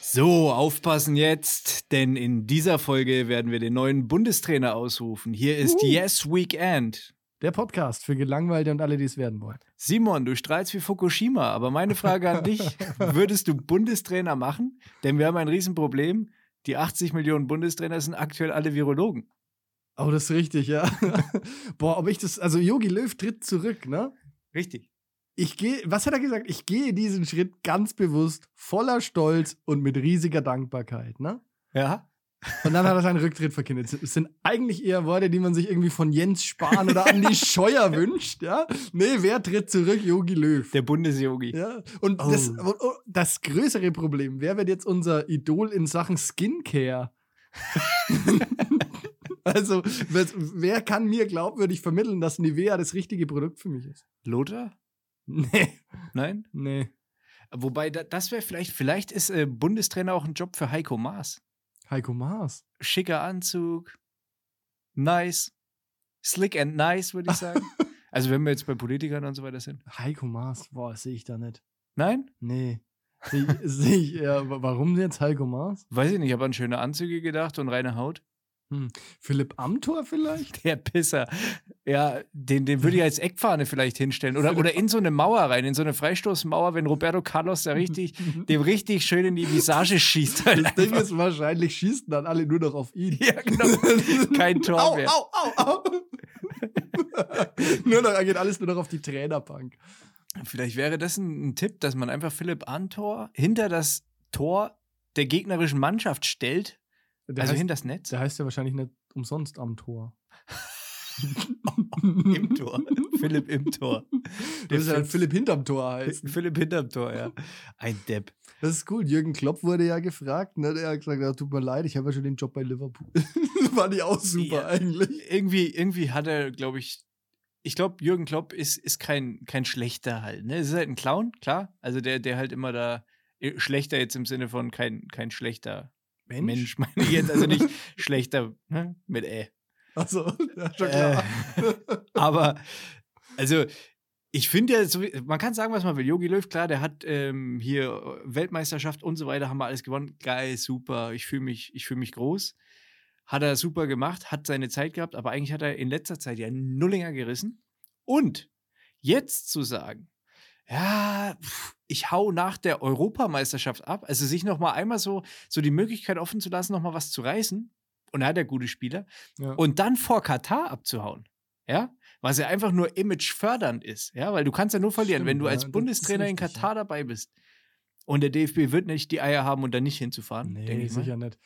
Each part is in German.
So, aufpassen jetzt, denn in dieser Folge werden wir den neuen Bundestrainer ausrufen. Hier ist Uh. Yes Weekend. Der Podcast für Gelangweilte und alle, die es werden wollen. Simon, du strahlst wie Fukushima, aber meine Frage an dich: Würdest du Bundestrainer machen? Denn wir haben ein Riesenproblem. Die 80 Millionen Bundestrainer sind aktuell alle Virologen. Oh, das ist richtig, ja. Boah, ob ich das, also Yogi Löw tritt zurück, ne? Richtig. Ich gehe, was hat er gesagt? Ich gehe diesen Schritt ganz bewusst, voller Stolz und mit riesiger Dankbarkeit, ne? Ja. Und dann hat er seinen Rücktritt verkündet. Es sind eigentlich eher Worte, die man sich irgendwie von Jens Spahn oder Andi Scheuer wünscht, ja? Nee, wer tritt zurück? Yogi Löw. Der Bundesyogi. Ja, und Oh. das, und das größere Problem, wer wird jetzt unser Idol in Sachen Skincare? also, wer, kann mir glaubwürdig vermitteln, dass Nivea das richtige Produkt für mich ist? Lothar? Nee, Nein? nee. Wobei, da, das wäre vielleicht, vielleicht ist äh, Bundestrainer auch ein Job für Heiko Maas. Heiko Maas. Schicker Anzug, nice, slick and nice, würde ich sagen. also, wenn wir jetzt bei Politikern und so weiter sind. Heiko Maas, boah, sehe ich da nicht. Nein? Nee. Sehe ich, seh ich eher, wa- warum jetzt Heiko Maas? Weiß ich nicht, ich habe an schöne Anzüge gedacht und reine Haut. Philipp Amthor vielleicht? Der Pisser. Ja, den, den würde ich als Eckfahne vielleicht hinstellen. Oder, oder in so eine Mauer rein, in so eine Freistoßmauer, wenn Roberto Carlos da richtig, dem richtig schön in die Visage schießt. Halt Das Ding einfach. ist, wahrscheinlich schießen dann alle nur noch auf ihn. Ja, genau. Kein Tor au, mehr. Au, au, au. nur noch, geht alles nur noch auf die Trainerbank. Vielleicht wäre das ein, ein Tipp, dass man einfach Philipp Antor hinter das Tor der gegnerischen Mannschaft stellt. Der also heißt, hinter das Netz. Der heißt ja wahrscheinlich nicht umsonst am Tor. Im Tor. Philipp im Tor. Der ist ja dann Philipp- hinterm Tor heißt. Philipp hinterm Tor, ja. Ein Depp. Das ist cool. Jürgen Klopp wurde ja gefragt. Ne? Der hat gesagt, ja, tut mir leid, ich habe ja schon den Job bei Liverpool. War die auch super Ja. eigentlich. Irgendwie, irgendwie hat er, glaube ich, ich glaube, Jürgen Klopp ist, ist kein, kein schlechter halt. Ne? Es ist halt ein Clown, klar. Also der, der halt immer da, äh, schlechter jetzt im Sinne von kein, kein schlechter Mensch, meine ich jetzt. Also nicht schlechter ne? mit Ä. Also, ja, schon Äh, klar. aber, also, ich finde ja, so, man kann sagen, was man will. Jogi Löw, klar, der hat ähm, hier Weltmeisterschaft und so weiter, haben wir alles gewonnen. Geil, super. Ich fühle mich, ich fühl mich groß. Hat er super gemacht, hat seine Zeit gehabt, aber eigentlich hat er in letzter Zeit ja Nullinger gerissen. Und jetzt zu sagen, ja, ich hau nach der Europameisterschaft ab, also sich noch mal einmal so, so die Möglichkeit offen zu lassen, noch mal was zu reißen. Und er hat ja gute Spieler Ja. und dann vor Katar abzuhauen. Ja, was ja einfach nur imagefördernd ist, ja, weil du kannst ja nur verlieren, Stimmt, wenn du ja, als ist Bundestrainer in richtig, ja. Katar dabei bist. Und der DFB wird nicht die Eier haben, um da nicht hinzufahren, Nee, denke ich mal. sicher nicht.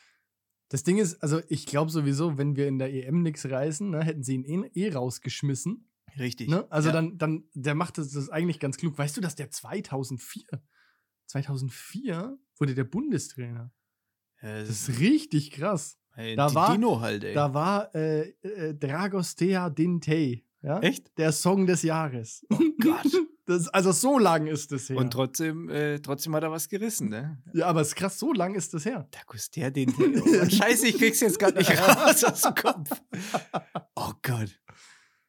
Das Ding ist, also ich glaube sowieso, wenn wir in der EM nichts reißen, ne, hätten sie ihn eh, eh rausgeschmissen. Richtig. Ne? Also ja. dann, dann, der macht das, das eigentlich ganz klug. Weißt du, dass der 2004, 2004 wurde der Bundestrainer. Ja, Das ist richtig krass. ey, da war- Dino halt, ey. Da war äh, äh, Dragostea Dintei. Ja? Echt? Der Song des Jahres. Oh Gott. Das, also so lang ist das her. Und trotzdem, äh, trotzdem hat er was gerissen, ne? ja, aber es ist krass, so lang ist das her. Da der den. Oh, Scheiße, ich krieg's jetzt gerade nicht raus aus dem Kopf. Oh Gott.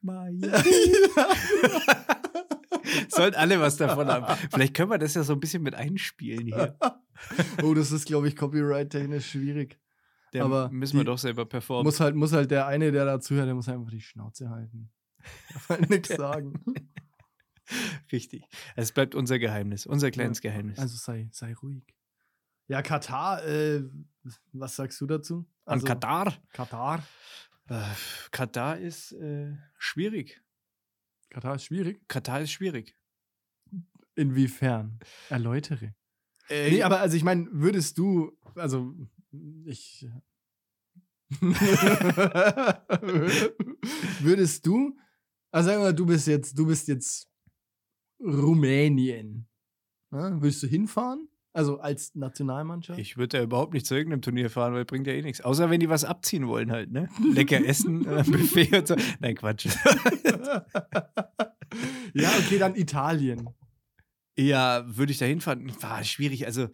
Sollten alle was davon haben. Vielleicht können wir das ja so ein bisschen mit einspielen hier. oh, das ist, glaube ich, copyright-technisch schwierig. Da Aber müssen wir doch selber performen. Muss halt, muss halt der eine, der da zuhört, der muss einfach die Schnauze halten. Darf halt nichts sagen. Richtig. Es bleibt unser Geheimnis, unser kleines Geheimnis. Also sei, sei ruhig. Ja, Katar, äh, was sagst du dazu? An Also, Katar. Katar. Äh, Katar ist äh, schwierig. Katar ist schwierig. Katar ist schwierig. Inwiefern? Erläutere. Äh, Nee, aber also ich meine, würdest du, also ich. würdest du, also sagen wir mal, du bist jetzt, du bist jetzt Rumänien. Ja, würdest du hinfahren? Also als Nationalmannschaft? Ich würde ja überhaupt nicht zu irgendeinem Turnier fahren, weil bringt ja eh nichts. Außer wenn die was abziehen wollen halt, ne? Lecker essen, äh, Buffet und so. Nein, Quatsch. ja, okay, dann Italien. ja, würde ich da hinfahren? War schwierig. Also,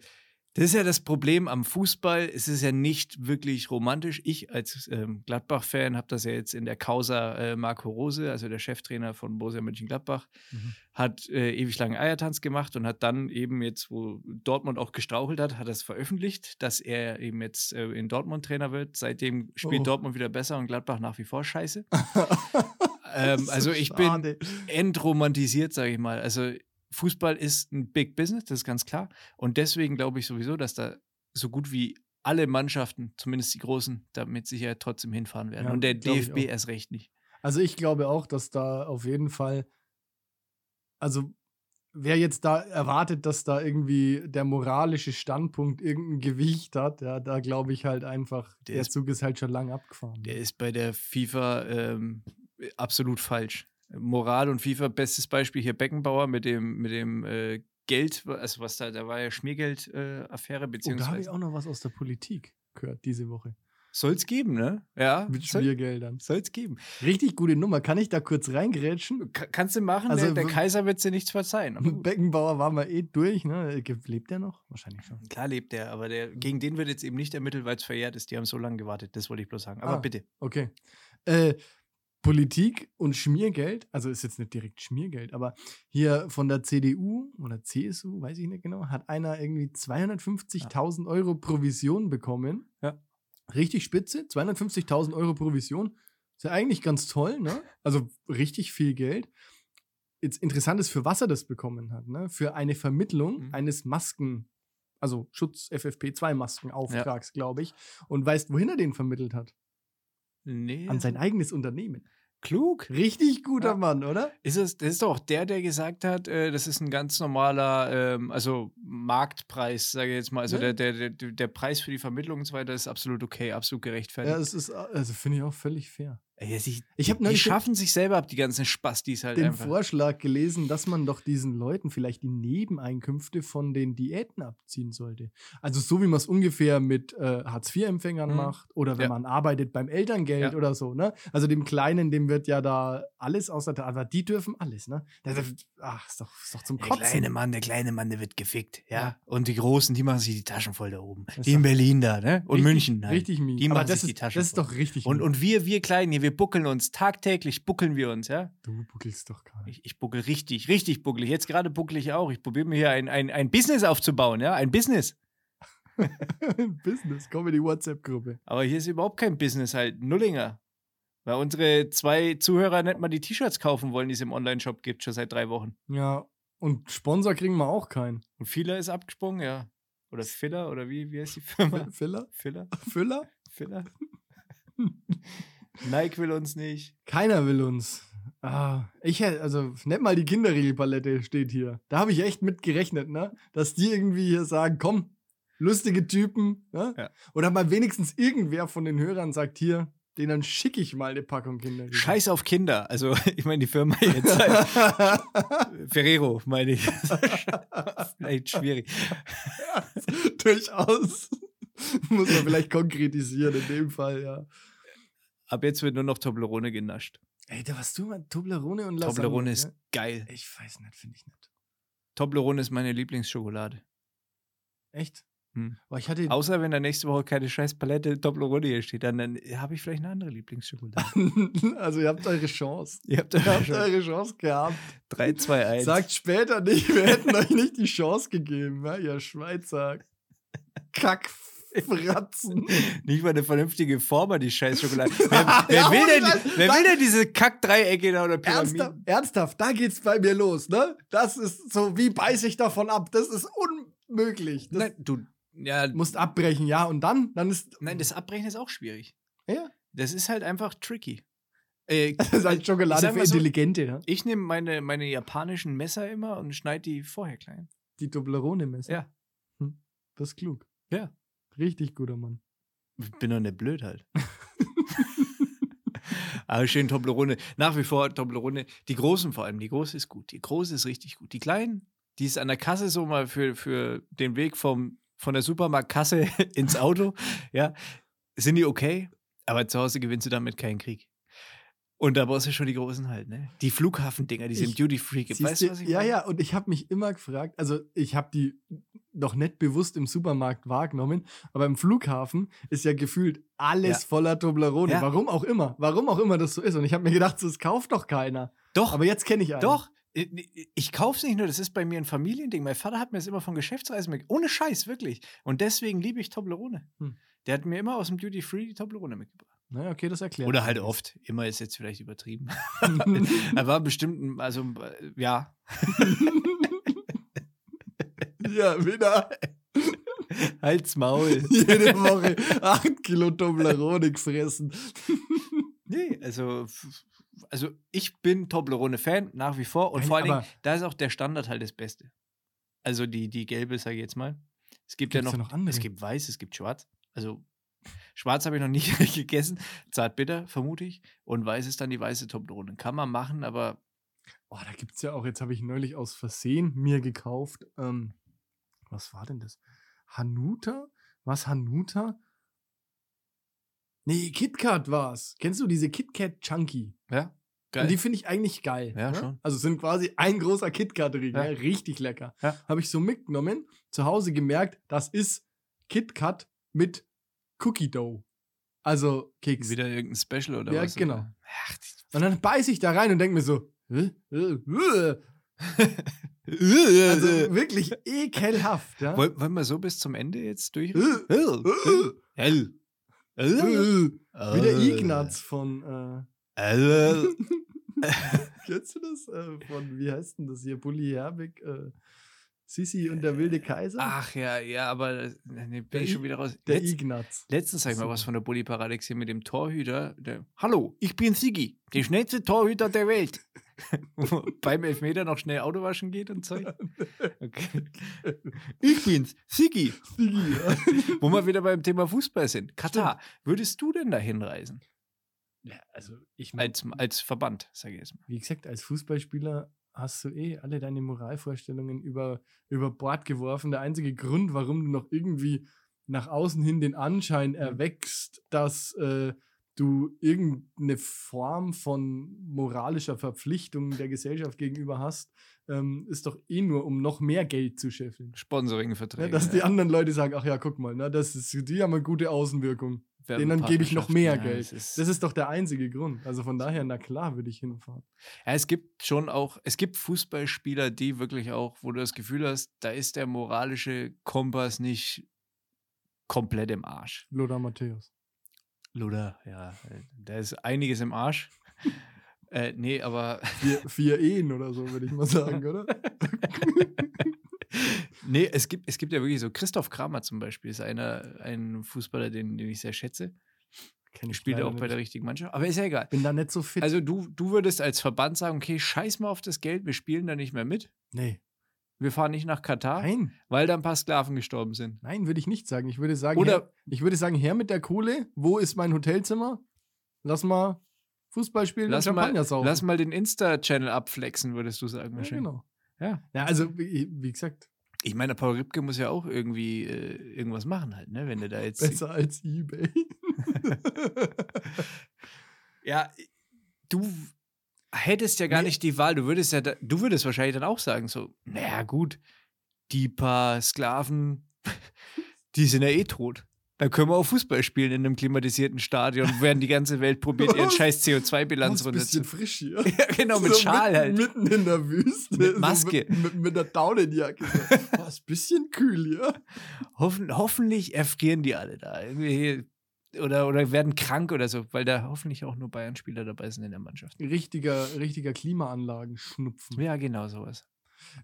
Das ist ja das Problem am Fußball. Es ist ja nicht wirklich romantisch. Ich als ähm, Gladbach-Fan habe das ja jetzt in der Causa äh, Marco Rose, also der Cheftrainer von Borussia Mönchengladbach, Mhm. hat äh, ewig lange Eiertanz gemacht und hat dann eben jetzt, wo Dortmund auch gestrauchelt hat, hat das veröffentlicht, dass er eben jetzt äh, in Dortmund Trainer wird. Seitdem spielt Oh. Dortmund wieder besser und Gladbach nach wie vor scheiße. ähm, also ich bin Schade. entromantisiert, sage ich mal. Also Fußball ist ein Big Business, das ist ganz klar. Und deswegen glaube ich sowieso, dass da so gut wie alle Mannschaften, zumindest die großen, da mit Sicherheit trotzdem hinfahren werden. Ja, und der DFB erst recht nicht. Also ich glaube auch, dass da auf jeden Fall, also wer jetzt da erwartet, dass da irgendwie der moralische Standpunkt irgendein Gewicht hat, ja, da glaube ich halt einfach, Der der, ist- Zug ist halt schon lang abgefahren. Der ist bei der FIFA ähm, absolut falsch. Moral und FIFA, bestes Beispiel hier Beckenbauer mit dem, mit dem äh, Geld, also was da, da war ja Schmiergeld-Affäre, äh, Affäre, Und da habe ich beziehungsweise auch noch was aus der Politik gehört diese Woche. soll es geben, ne? Ja, Mit soll Schmiergeldern. es geben. Richtig gute Nummer. Kann ich da kurz reingrätschen? Ka- kannst du machen, Also der, der w- Kaiser wird dir nichts verzeihen. Beckenbauer war mal eh durch, ne? Lebt der noch? Wahrscheinlich schon. Klar lebt der, aber der, gegen den wird jetzt eben nicht ermittelt, weil es verjährt ist. Die haben so lange gewartet, das wollte ich bloß sagen. Aber Ah. bitte. Okay. Äh, Politik und Schmiergeld, also ist jetzt nicht direkt Schmiergeld, aber hier von der CDU oder CSU, weiß ich nicht genau, hat einer irgendwie 250.000 Euro Provision bekommen. Ja. Richtig spitze, 250.000 Euro Provision. Ist ja eigentlich ganz toll, ne? Also richtig viel Geld. Jetzt interessant ist, für was er das bekommen hat, ne? Für eine Vermittlung Mhm. eines Masken, also Schutz FFP2-Maskenauftrags, glaube ich. Und weißt, wohin er den vermittelt hat? Nee. An sein eigenes Unternehmen. Klug. Richtig guter Ja. Mann, oder? Ist es, das ist doch der, der gesagt hat, äh, das ist ein ganz normaler, ähm, also Marktpreis, sage ich jetzt mal. Also Ja. der, der, der, der Preis für die Vermittlung und so weiter ist absolut okay, absolut gerechtfertigt. Ja, es ist, also finde ich auch völlig fair. Ey, die, Ich die den, schaffen sich selber ab, die ganzen Spastis halt den einfach. Vorschlag gelesen, dass man doch diesen Leuten vielleicht die Nebeneinkünfte von den Diäten abziehen sollte. Also so wie man es ungefähr mit äh, Hartz-IV-Empfängern Mhm. macht oder wenn Ja. man arbeitet beim Elterngeld Ja. oder so, ne? Also dem Kleinen, dem wird ja da alles außer der, aber die dürfen alles, ne? Das, ach, ist doch, ist doch zum Der Kotzen. kleine Mann, der kleine Mann, der wird gefickt, ja. Ja. Und die Großen, die machen sich die Taschen voll da oben. Das Die in Berlin da, ne? Und Richtig- München. Halt. Richtig mies. Die aber machen das sich die ist, Taschen das ist doch richtig Und, und wir, wir Kleinen hier, wir buckeln uns, tagtäglich buckeln wir uns, ja. du buckelst doch gar nicht. Ich, ich buckel richtig, richtig buckel. Jetzt gerade buckel ich auch. Ich probiere mir hier ein, ein, ein Business aufzubauen, ja. Ein Business. Business, komm in die WhatsApp-Gruppe. Aber hier ist überhaupt kein Business halt. Nullinger. Weil unsere zwei Zuhörer nicht mal die T-Shirts kaufen wollen, die es im Online-Shop gibt, schon seit drei Wochen. Ja, und Sponsor kriegen wir auch keinen. Und Filler ist abgesprungen, ja. Oder Filler, oder wie, wie heißt die Firma? Filler? Filler? Füller? Filler? Nike will uns nicht. Keiner will uns. Ah, ich hätte, also nicht mal die Kinderriegelpalette steht hier. Da habe ich echt mit gerechnet, ne? Dass die irgendwie hier sagen, komm, lustige Typen, ne? Ja. Oder mal wenigstens irgendwer von den Hörern sagt hier, denen schicke ich mal eine Packung Kinderriegel. Scheiß auf Kinder. Also, ich meine, die Firma jetzt. Halt. Ferrero, meine ich. Vielleicht schwierig. Durchaus. Muss man vielleicht konkretisieren in dem Fall, ja. Ab jetzt wird nur noch Toblerone genascht. Ey, da warst du mal Toblerone und Lasagne. Toblerone ist ja? geil. Ich weiß nicht, finde ich nicht. Toblerone ist meine Lieblingsschokolade. Echt? Hm. Hatte. Außer wenn da nächste Woche keine scheiß Palette Toblerone hier steht, dann, dann habe ich vielleicht eine andere Lieblingsschokolade. also, ihr habt eure Chance. Ihr habt Ihr da habt schon eure Chance gehabt. 3, 2, 1. Sagt später nicht, wir hätten euch nicht die Chance gegeben, ja, ihr Schweizer Kackfratzen. Nicht mal eine vernünftige Form an die scheiß Schokolade. Wer, wer, Ja, will, denn, wer will denn diese Kackdreiecke da oder Ernsthaft, Pyramiden? ernsthaft, da geht's bei mir los, ne? Das ist so, wie beiße ich davon ab? Das ist unmöglich. Das Nein, du, ja, musst abbrechen, ja, und dann, dann ist. nein, das Abbrechen ist auch schwierig. Ja. Das ist halt einfach tricky. Äh, Das ist halt Schokolade für so- Intelligente, ich nehme meine, meine japanischen Messer immer und schneide die vorher klein. Die Toblerone-Messer. Ja. Das ist klug. Ja. Richtig guter Mann. Bin doch nicht blöd halt. Aber schön Toblerone. Nach wie vor Toblerone. Die Großen vor allem. Die Große ist gut. Die Große ist richtig gut. Die Kleinen, die ist an der Kasse so mal für, für den Weg vom, von der Supermarktkasse ins Auto. Ja, sind die okay. Aber zu Hause gewinnst du damit keinen Krieg. Und da brauchst du schon die großen halt, ne? Die Flughafendinger, die es im Duty Free gibt. Weißt du, was ich ja, meine? ja, und ich habe mich immer gefragt, also ich habe die noch nicht bewusst im Supermarkt wahrgenommen, aber im Flughafen ist ja gefühlt alles Ja. voller Toblerone. Ja. Warum auch immer, warum auch immer das so ist. Und ich habe mir gedacht, das kauft doch keiner. Doch, Aber jetzt kenne ich einen. doch. Ich, es nicht nur, das ist bei mir ein Familiending. Mein Vater hat mir das immer von Geschäftsreisen mitgegeben. Ohne Scheiß, wirklich. Und deswegen liebe ich Toblerone. Hm. Der hat mir immer aus dem Duty Free die Toblerone mitgebracht. Naja, okay, das erklärt. Oder halt oft. Immer ist jetzt vielleicht übertrieben. er war bestimmt, ein- also äh, ja. ja, wieder Halt's Maul. jede Woche 8 Kilo Toblerone gefressen. Nee, also, also ich bin Toblerone-Fan nach wie vor und Nein, vor allen Dingen, da ist auch der Standard halt das Beste. Also die, die gelbe, sage ich jetzt mal. Es gibt ja Gibt's noch, da noch andere? es gibt weiß, es gibt schwarz. Also schwarz habe ich noch nie gegessen, zartbitter vermute ich und weiß ist dann die weiße Toblerone. Kann man machen, aber Oh, da gibt es ja auch, jetzt habe ich neulich aus Versehen mir gekauft. Ähm, was war denn das? Hanuta? Was Hanuta? Nee, KitKat war's. Kennst du diese KitKat Chunky? ja, Und die finde ich eigentlich geil. Ja, ne? schon. Also es sind quasi ein großer KitKat-Riegel. Ja. Ja. Richtig lecker. Ja. Habe ich so mitgenommen, zu Hause gemerkt, das ist KitKat mit Cookie Dough. Also Keks. Wieder irgendein Special oder Ja, was? genau. oder? Ach, Und dann beiß ich da rein und denke mir so, äh, äh, äh. also wirklich ekelhaft. Ja? Woll- Wollen wir so bis zum Ende jetzt durch? Äh, äh, Hell. äh. Wie der Ignaz von, äh, kennst du das? Äh, von, wie heißt denn das hier? Bully Herbig, äh, Sissi und der wilde Kaiser? Ach ja, ja, aber das- nee, bin Der ich schon wieder raus. der Letz, Ignaz. letztens sag ich mal was von der Bulli Paradex hier mit dem Torhüter. Der, Hallo, ich bin Sigi, der schnellste Torhüter der Welt. Wo Beim Elfmeter noch schnell Auto waschen geht und Zeug. Okay. Ich bin's, Sigi. Sigi, ja. Wo wir wieder beim Thema Fußball sind. Katar, würdest du denn dahin reisen? ja, also ich mein, Als, als Verband, sage ich jetzt mal. wie gesagt, als Fußballspieler hast du eh alle deine Moralvorstellungen über, über Bord geworfen. Der einzige Grund, warum du noch irgendwie nach außen hin den Anschein erwächst, dass äh, du irgendeine Form von moralischer Verpflichtung der Gesellschaft gegenüber hast, ähm, ist doch eh nur, um noch mehr Geld zu scheffeln. Ja, Sponsoring-Verträge. dass die anderen Leute sagen, ach ja, guck mal, ne, das ist, die haben eine gute Außenwirkung. Denen gebe ich noch mehr ja, Geld. ist- Das ist doch der einzige Grund. Also von daher, na klar, würde ich hinfahren. Ja, es gibt schon auch, es gibt Fußballspieler, die wirklich auch, wo du das Gefühl hast, da ist der moralische Kompass nicht komplett im Arsch. Lothar Matthäus. Luder, ja, äh, da ist einiges im Arsch. äh, nee, aber Vier, vier Ehen oder so, würde ich mal sagen, oder? nee, es gibt, es gibt ja wirklich so, Christoph Kramer zum Beispiel ist einer, ein Fußballer, den, den ich sehr schätze. Kenn ich Spielt auch bei der richtigen Mannschaft. Aber ist ja egal. Bin da nicht so fit. Also du, du würdest als Verband sagen, okay, scheiß mal auf das Geld, wir spielen da nicht mehr mit. nee. Wir fahren nicht nach Katar, Nein, weil da ein paar Sklaven gestorben sind. nein, würde ich nicht sagen. Ich würde sagen, Oder- her, ich würde sagen, her mit der Kohle. Wo ist mein Hotelzimmer? Lass mal Fußball spielen Lass und mal, Champagner saufen. lass mal den Insta-Channel abflexen, würdest du sagen. ja, genau. Ja. Ja, also wie, wie gesagt, Ich meine, Paul Ripke muss ja auch irgendwie äh, irgendwas machen halt, ne? Wenn der da jetzt. besser als eBay. Ja, du hättest ja gar Nee. nicht die Wahl. Du würdest ja, da, du würdest wahrscheinlich dann auch sagen, so, naja, gut, die paar Sklaven, die sind ja eh tot. Dann können wir auch Fußball spielen in einem klimatisierten Stadion, während die ganze Welt probiert, ihren scheiß CO2-Bilanz ein bisschen runter frisch hier. Ja, genau, mit So Schal mitten, halt. Mitten in der Wüste. Mit Maske. So mit, mit, mit der Daunenjacke. So. Oh, ist ein bisschen kühl hier. Hoffen, hoffentlich erfrieren die alle da. Oder, oder werden krank oder so, weil da hoffentlich auch nur Bayern-Spieler dabei sind in der Mannschaft. Richtiger, richtiger Klimaanlagen-Schnupfen. Ja, genau sowas.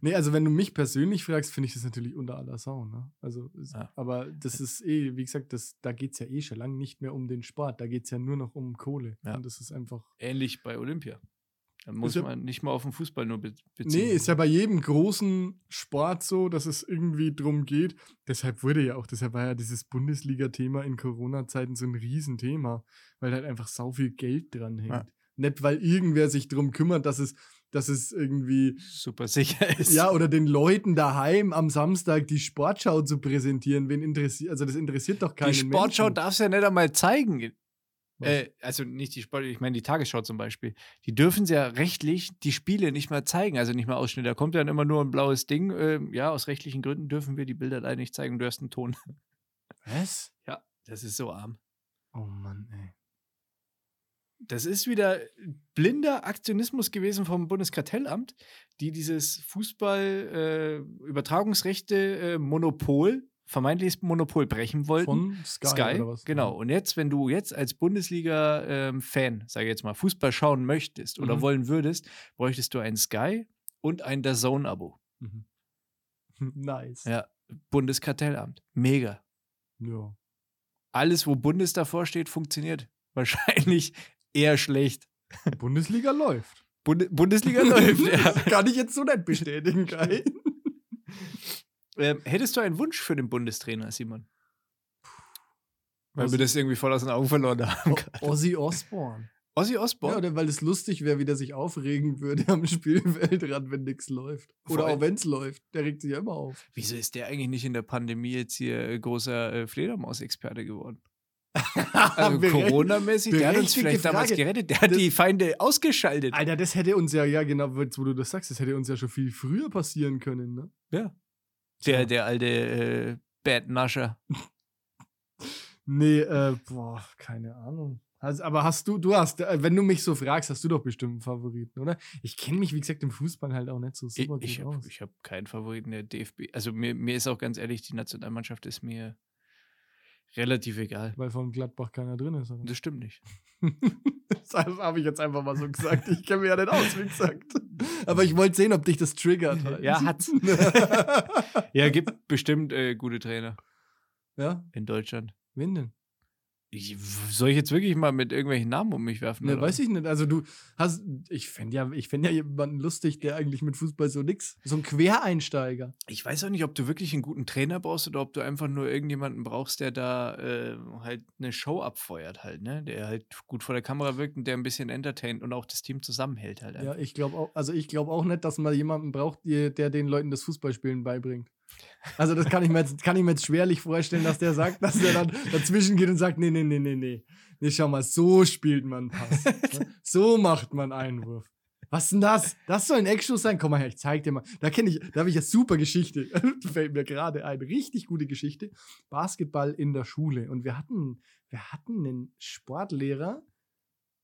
Nee, also wenn du mich persönlich fragst, finde ich das natürlich unter aller Sau. Ne? Also, Ja. aber das ist eh, wie gesagt, das, da geht es ja eh schon lange nicht mehr um den Sport. Da geht es ja nur noch um Kohle. Ja. Und das ist einfach. Ähnlich bei Olympia. Da muss ja- man nicht mal auf den Fußball nur be beziehen. Nee, ist ja bei jedem großen Sport so, dass es irgendwie drum geht. Deshalb wurde ja auch, deshalb war ja dieses Bundesliga-Thema in Corona-Zeiten so ein Riesenthema, weil halt einfach sau viel Geld dran hängt. Nicht, weil irgendwer sich drum kümmert, dass es, dass es irgendwie super sicher ist. Ja, oder den Leuten daheim am Samstag die Sportschau zu präsentieren. Wen interessiert, also das interessiert doch keinen die Sportschau Menschen. darf es ja nicht einmal zeigen. Äh, also nicht die Sport, ich meine die Tagesschau zum Beispiel. Die dürfen ja rechtlich die Spiele nicht mehr zeigen, also nicht mehr Ausschnitte. Da kommt dann immer nur ein blaues Ding. ähm, ja, aus rechtlichen Gründen dürfen wir die Bilder leider nicht zeigen. Du hörst einen Ton. Was? Ja, das ist so arm. Oh Mann, ey. Das ist wieder blinder Aktionismus gewesen vom Bundeskartellamt, die dieses Fußball-Übertragungsrechte-Monopol, vermeintliches Monopol brechen wollten. Von Sky, Sky, oder was? genau. Und jetzt, wenn du jetzt als Bundesliga-Fan, sage ich jetzt mal, Fußball schauen möchtest oder Mhm. wollen würdest, bräuchtest du ein Sky und ein DAZN-Abo. Mhm. Nice. Ja, Bundeskartellamt. Mega. ja. Alles, wo Bundes davor steht, funktioniert. Wahrscheinlich eher schlecht. Bundesliga läuft. Bunde Bundesliga läuft, ja. Kann ich jetzt so nicht bestätigen, Kai. Ähm, hättest du einen Wunsch für den Bundestrainer, Simon? Weil wir das irgendwie voll aus den Augen verloren haben. Ozzy Osbourne. Ozzy Ja, Osbourne? oder weil es lustig wäre, wie der sich aufregen würde am Spielfeldrand, wenn nichts läuft. Oder allem- auch wenn es läuft. Der regt sich ja immer auf. Wieso ist der eigentlich nicht in der Pandemie jetzt hier äh, großer äh, Fledermaus-Experte geworden? Also Corona-mäßig, der hat uns vielleicht damals Frage. gerettet. Der hat Das- die Feinde ausgeschaltet. Alter, das hätte uns ja, ja genau, wo du das sagst, das hätte uns ja schon viel früher passieren können, ne? Ja. Der, der alte äh, Bad Nascher. Nee, äh, boah, keine Ahnung. Also, aber hast du, du hast, äh, wenn du mich so fragst, hast du doch bestimmt einen Favoriten, oder? Ich kenne mich, wie gesagt, im Fußball halt auch nicht so Ich, super ich gut habe aus. hab keinen Favoriten der DFB. Also mir, mir ist auch ganz ehrlich, die Nationalmannschaft ist mir relativ egal. Weil von Gladbach keiner drin ist. Oder? Das stimmt nicht. das habe ich jetzt einfach mal so gesagt. Ich kenne mich ja nicht aus, wie gesagt. Aber ich wollte sehen, ob dich das triggert. Halt. Ja, hat's. Ja, gibt bestimmt äh, gute Trainer ja, in Deutschland. wen denn? Ich, soll ich jetzt wirklich mal mit irgendwelchen Namen um mich werfen? Ne, oder weiß ich nicht. Also du hast, ich fände ja, ich fänd ja jemanden lustig, der eigentlich mit Fußball so nix, so ein Quereinsteiger. Ich weiß auch nicht, ob du wirklich einen guten Trainer brauchst oder ob du einfach nur irgendjemanden brauchst, der da äh, halt eine Show abfeuert halt, ne? Der halt gut vor der Kamera wirkt und der ein bisschen entertaint und auch das Team zusammenhält halt. Ja, einfach. ich glaube auch, also ich glaube auch nicht, dass man jemanden braucht, der den Leuten das Fußballspielen beibringt. Also das kann ich mir jetzt, kann ich mir jetzt schwerlich vorstellen, dass der sagt, dass der dann dazwischen geht und sagt, nee, nee, nee, nee, nee. Nee, schau mal, so spielt man Pass. ne? so macht man Einwurf. Was denn das? Das soll ein Eckschuss sein? Komm mal her, ich zeig dir mal. Da kenne ich, da habe ich eine super Geschichte. Fällt mir gerade ein. Richtig gute Geschichte. Basketball in der Schule. Und wir hatten, wir hatten einen Sportlehrer.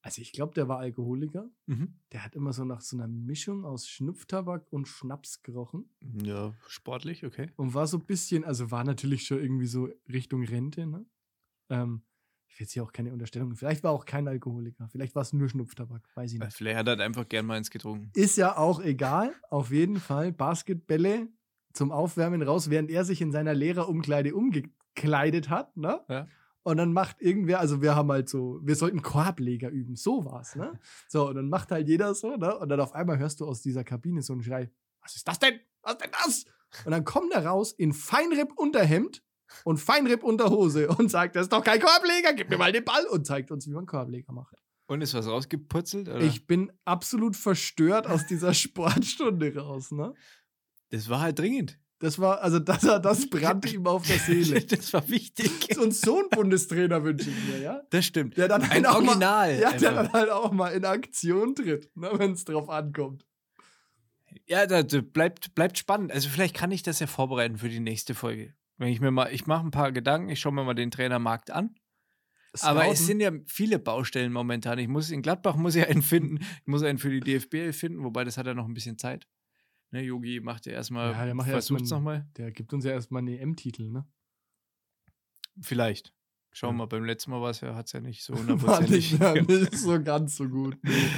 Also ich glaube, der war Alkoholiker. Mhm. Der hat immer so nach so einer Mischung aus Schnupftabak und Schnaps gerochen. Ja, sportlich, okay. Und war so ein bisschen, also war natürlich schon irgendwie so Richtung Rente, ne? Ähm, ich will jetzt hier auch keine Unterstellung. Vielleicht war auch kein Alkoholiker. Vielleicht war es nur Schnupftabak. Weiß ich Äh, nicht. Vielleicht hat er halt einfach gern mal eins getrunken. Ist ja auch egal. Auf jeden Fall Basketbälle zum Aufwärmen raus, während er sich in seiner Lehrerumkleide umgekleidet hat, ne? Ja. Und dann macht irgendwer, also wir haben halt so, wir sollten Korbleger üben, so war's, ne? So, und dann macht halt jeder so, ne? Und dann auf einmal hörst du aus dieser Kabine so einen Schrei: Was ist das denn? Was ist denn das? Und dann kommt er raus in Feinripp-Unterhemd und Feinripp-Unterhose und sagt: Das ist doch kein Korbleger, gib mir mal den Ball und zeigt uns, wie man Korbleger macht. Und ist was rausgeputzelt? Oder? Ich bin absolut verstört aus dieser Sportstunde raus, ne? das war halt dringend. Das war, also das, das brannte ihm auf der Seele. das war wichtig. Und so einen Bundestrainer wünsche ich mir, ja? Das stimmt. Der dann Ein halt auch Original. Mal, ja, der dann halt auch mal in Aktion tritt, ne, wenn es drauf ankommt. Ja, das bleibt, bleibt spannend. Also vielleicht kann ich das ja vorbereiten für die nächste Folge. Wenn ich mir mal, ich mache ein paar Gedanken, ich schaue mir mal den Trainermarkt an. Aber es Scouten. sind ja viele Baustellen momentan. Ich muss in Gladbach muss ich einen finden. Ich muss einen für die DFB finden, wobei das hat ja noch ein bisschen Zeit. Ne, Yogi macht ja erstmal, Ja, der macht ja erstmal nochmal. Der gibt uns ja erstmal einen EM-Titel, ne? Vielleicht. Schauen wir Ja. mal, beim letzten Mal war es ja, hat es ja nicht so War hundertprozentig. nicht, ja, nicht so ganz so gut. Nee.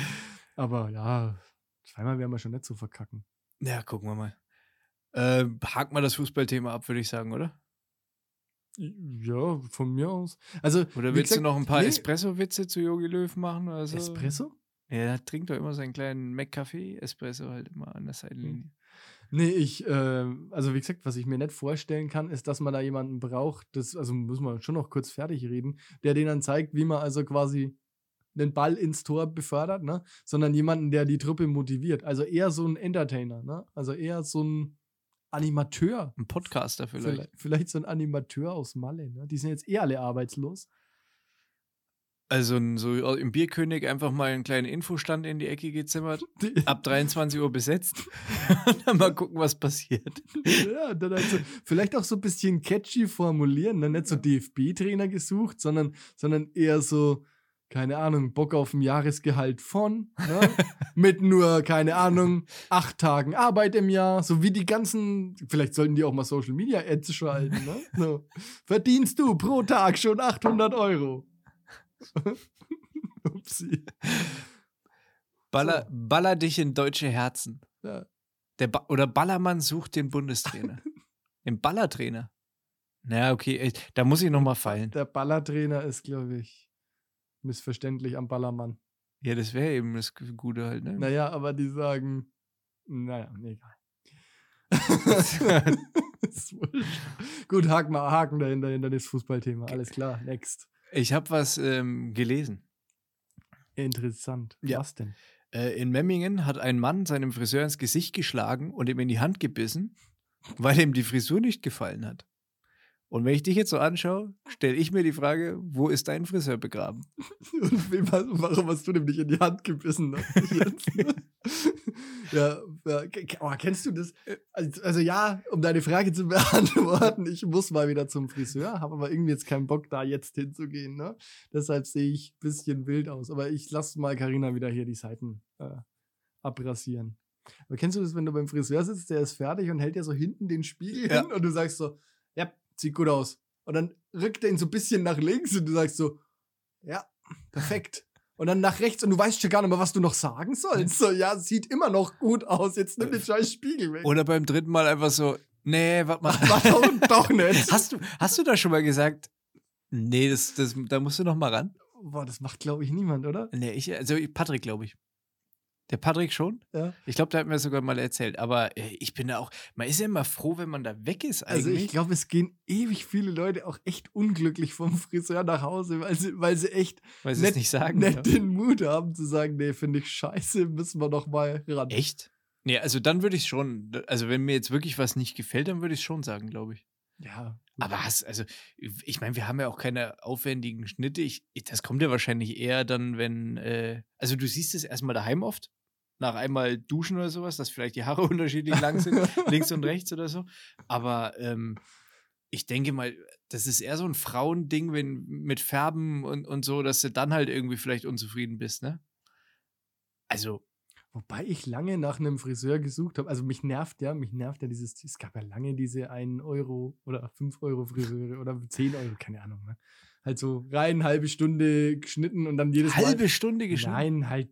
Aber ja, zweimal werden wir schon nicht so verkacken. ja, gucken wir mal. Äh, haken wir das Fußballthema ab, würde ich sagen, oder? Ja, von mir aus. Also, Oder willst du gesagt, noch ein paar nee, Espresso-Witze zu Yogi Löw machen? Oder so? Espresso? Ja, er trinkt doch immer seinen kleinen Mac-Kaffee-Espresso halt immer an der Seitenlinie. Nee, ich, äh, also wie gesagt, was ich mir nicht vorstellen kann, ist, dass man da jemanden braucht, das, also muss man schon noch kurz fertig reden, der denen dann zeigt, wie man also quasi den Ball ins Tor befördert, ne? Sondern jemanden, der die Truppe motiviert. Also eher so ein Entertainer, ne? Also eher so ein Animateur. Ein Podcaster vielleicht. Vielleicht, vielleicht so ein Animateur aus Malle, ne? Die sind jetzt eh alle arbeitslos. Also so im Bierkönig einfach mal einen kleinen Infostand in die Ecke gezimmert, ab 23 Uhr besetzt und dann mal gucken, was passiert. ja, dann halt so, vielleicht auch so ein bisschen catchy formulieren, ne? nicht so DFB-Trainer gesucht, sondern, sondern eher so, keine Ahnung, Bock auf ein Jahresgehalt von, ne? mit nur, keine Ahnung, acht Tagen Arbeit im Jahr, so wie die ganzen, vielleicht sollten die auch mal Social Media Ads schalten, ne? So. Verdienst du pro Tag schon 800 Euro. Upsi. Baller, baller dich in deutsche Herzen. Ja. Der ba oder Ballermann sucht den Bundestrainer. den Ballertrainer. Naja, okay, ey, da muss ich noch mal fallen. Der Ballertrainer ist, glaube ich, missverständlich am Ballermann. Ja, das wäre eben das Gute halt, ne? Naja, aber die sagen, naja, egal. Gut, haken, haken dahinter, hinter das Fußballthema. Alles klar, next. Ich habe was ähm, gelesen. Interessant. Ja. Was denn? Äh, in Memmingen hat ein Mann seinem Friseur ins Gesicht geschlagen und ihm in die Hand gebissen, weil ihm die Frisur nicht gefallen hat. Und wenn ich dich jetzt so anschaue, stelle ich mir die Frage, wo ist dein Friseur begraben? Und wem, hast- warum hast du dem nicht in die Hand gebissen? ne? Ja, ja oh, kennst du das? Also, also ja, um deine Frage zu beantworten, ich muss mal wieder zum Friseur, habe aber irgendwie jetzt keinen Bock, da jetzt hinzugehen. Ne? Deshalb sehe ich ein bisschen wild aus. Aber ich lasse mal Karina wieder hier die Seiten äh, abrasieren. Aber kennst du das, wenn du beim Friseur sitzt, der ist fertig und hält dir so hinten den Spiegel Ja. hin und du sagst so, ja, sieht gut aus. Und dann rückt er ihn so ein bisschen nach links und du sagst so, ja, perfekt. Und dann nach rechts und du weißt schon gar nicht mehr, was du noch sagen sollst. So, ja, sieht immer noch gut aus. Jetzt nimm den scheiß Spiegel weg. Oder beim dritten Mal einfach so, nee, warte mal. Doch, doch nicht. Hast du, hast du da schon mal gesagt, nee, das, das, da musst du noch mal ran? Boah, das macht, glaube ich, niemand, oder? Nee, ich, also Patrick, glaube ich. Der Patrick schon? Ja. Ich glaube, der hat mir sogar mal erzählt. Aber äh, ich bin da auch, man ist ja immer froh, wenn man da weg ist eigentlich. Also ich glaube, es gehen ewig viele Leute auch echt unglücklich vom Friseur nach Hause, weil sie, weil sie echt weil es nicht- sagen. ja. den Mut haben zu sagen, nee, finde ich scheiße, müssen wir noch mal ran. Echt? Nee, also dann würde ich schon, also wenn mir jetzt wirklich was nicht gefällt, dann würde ich es schon sagen, glaube ich. Ja. Aber hast, also, ich meine, wir haben ja auch keine aufwendigen Schnitte. Ich, das kommt ja wahrscheinlich eher dann, wenn, äh, also du siehst es erstmal daheim oft, nach einmal duschen oder sowas, dass vielleicht die Haare unterschiedlich lang sind, links und rechts oder so. Aber ähm, ich denke mal, das ist eher so ein Frauending, wenn mit Färben und, und so, dass du dann halt irgendwie vielleicht unzufrieden bist, ne? Also, Wobei ich lange nach einem Friseur gesucht habe. Also mich nervt ja, mich nervt ja dieses, es gab ja lange diese 1 Euro oder 5 Euro Friseure oder 10 Euro, keine Ahnung. Ne? Halt so rein, halbe Stunde geschnitten und dann jedes halbe Mal. Stunde geschnitten. Nein, halt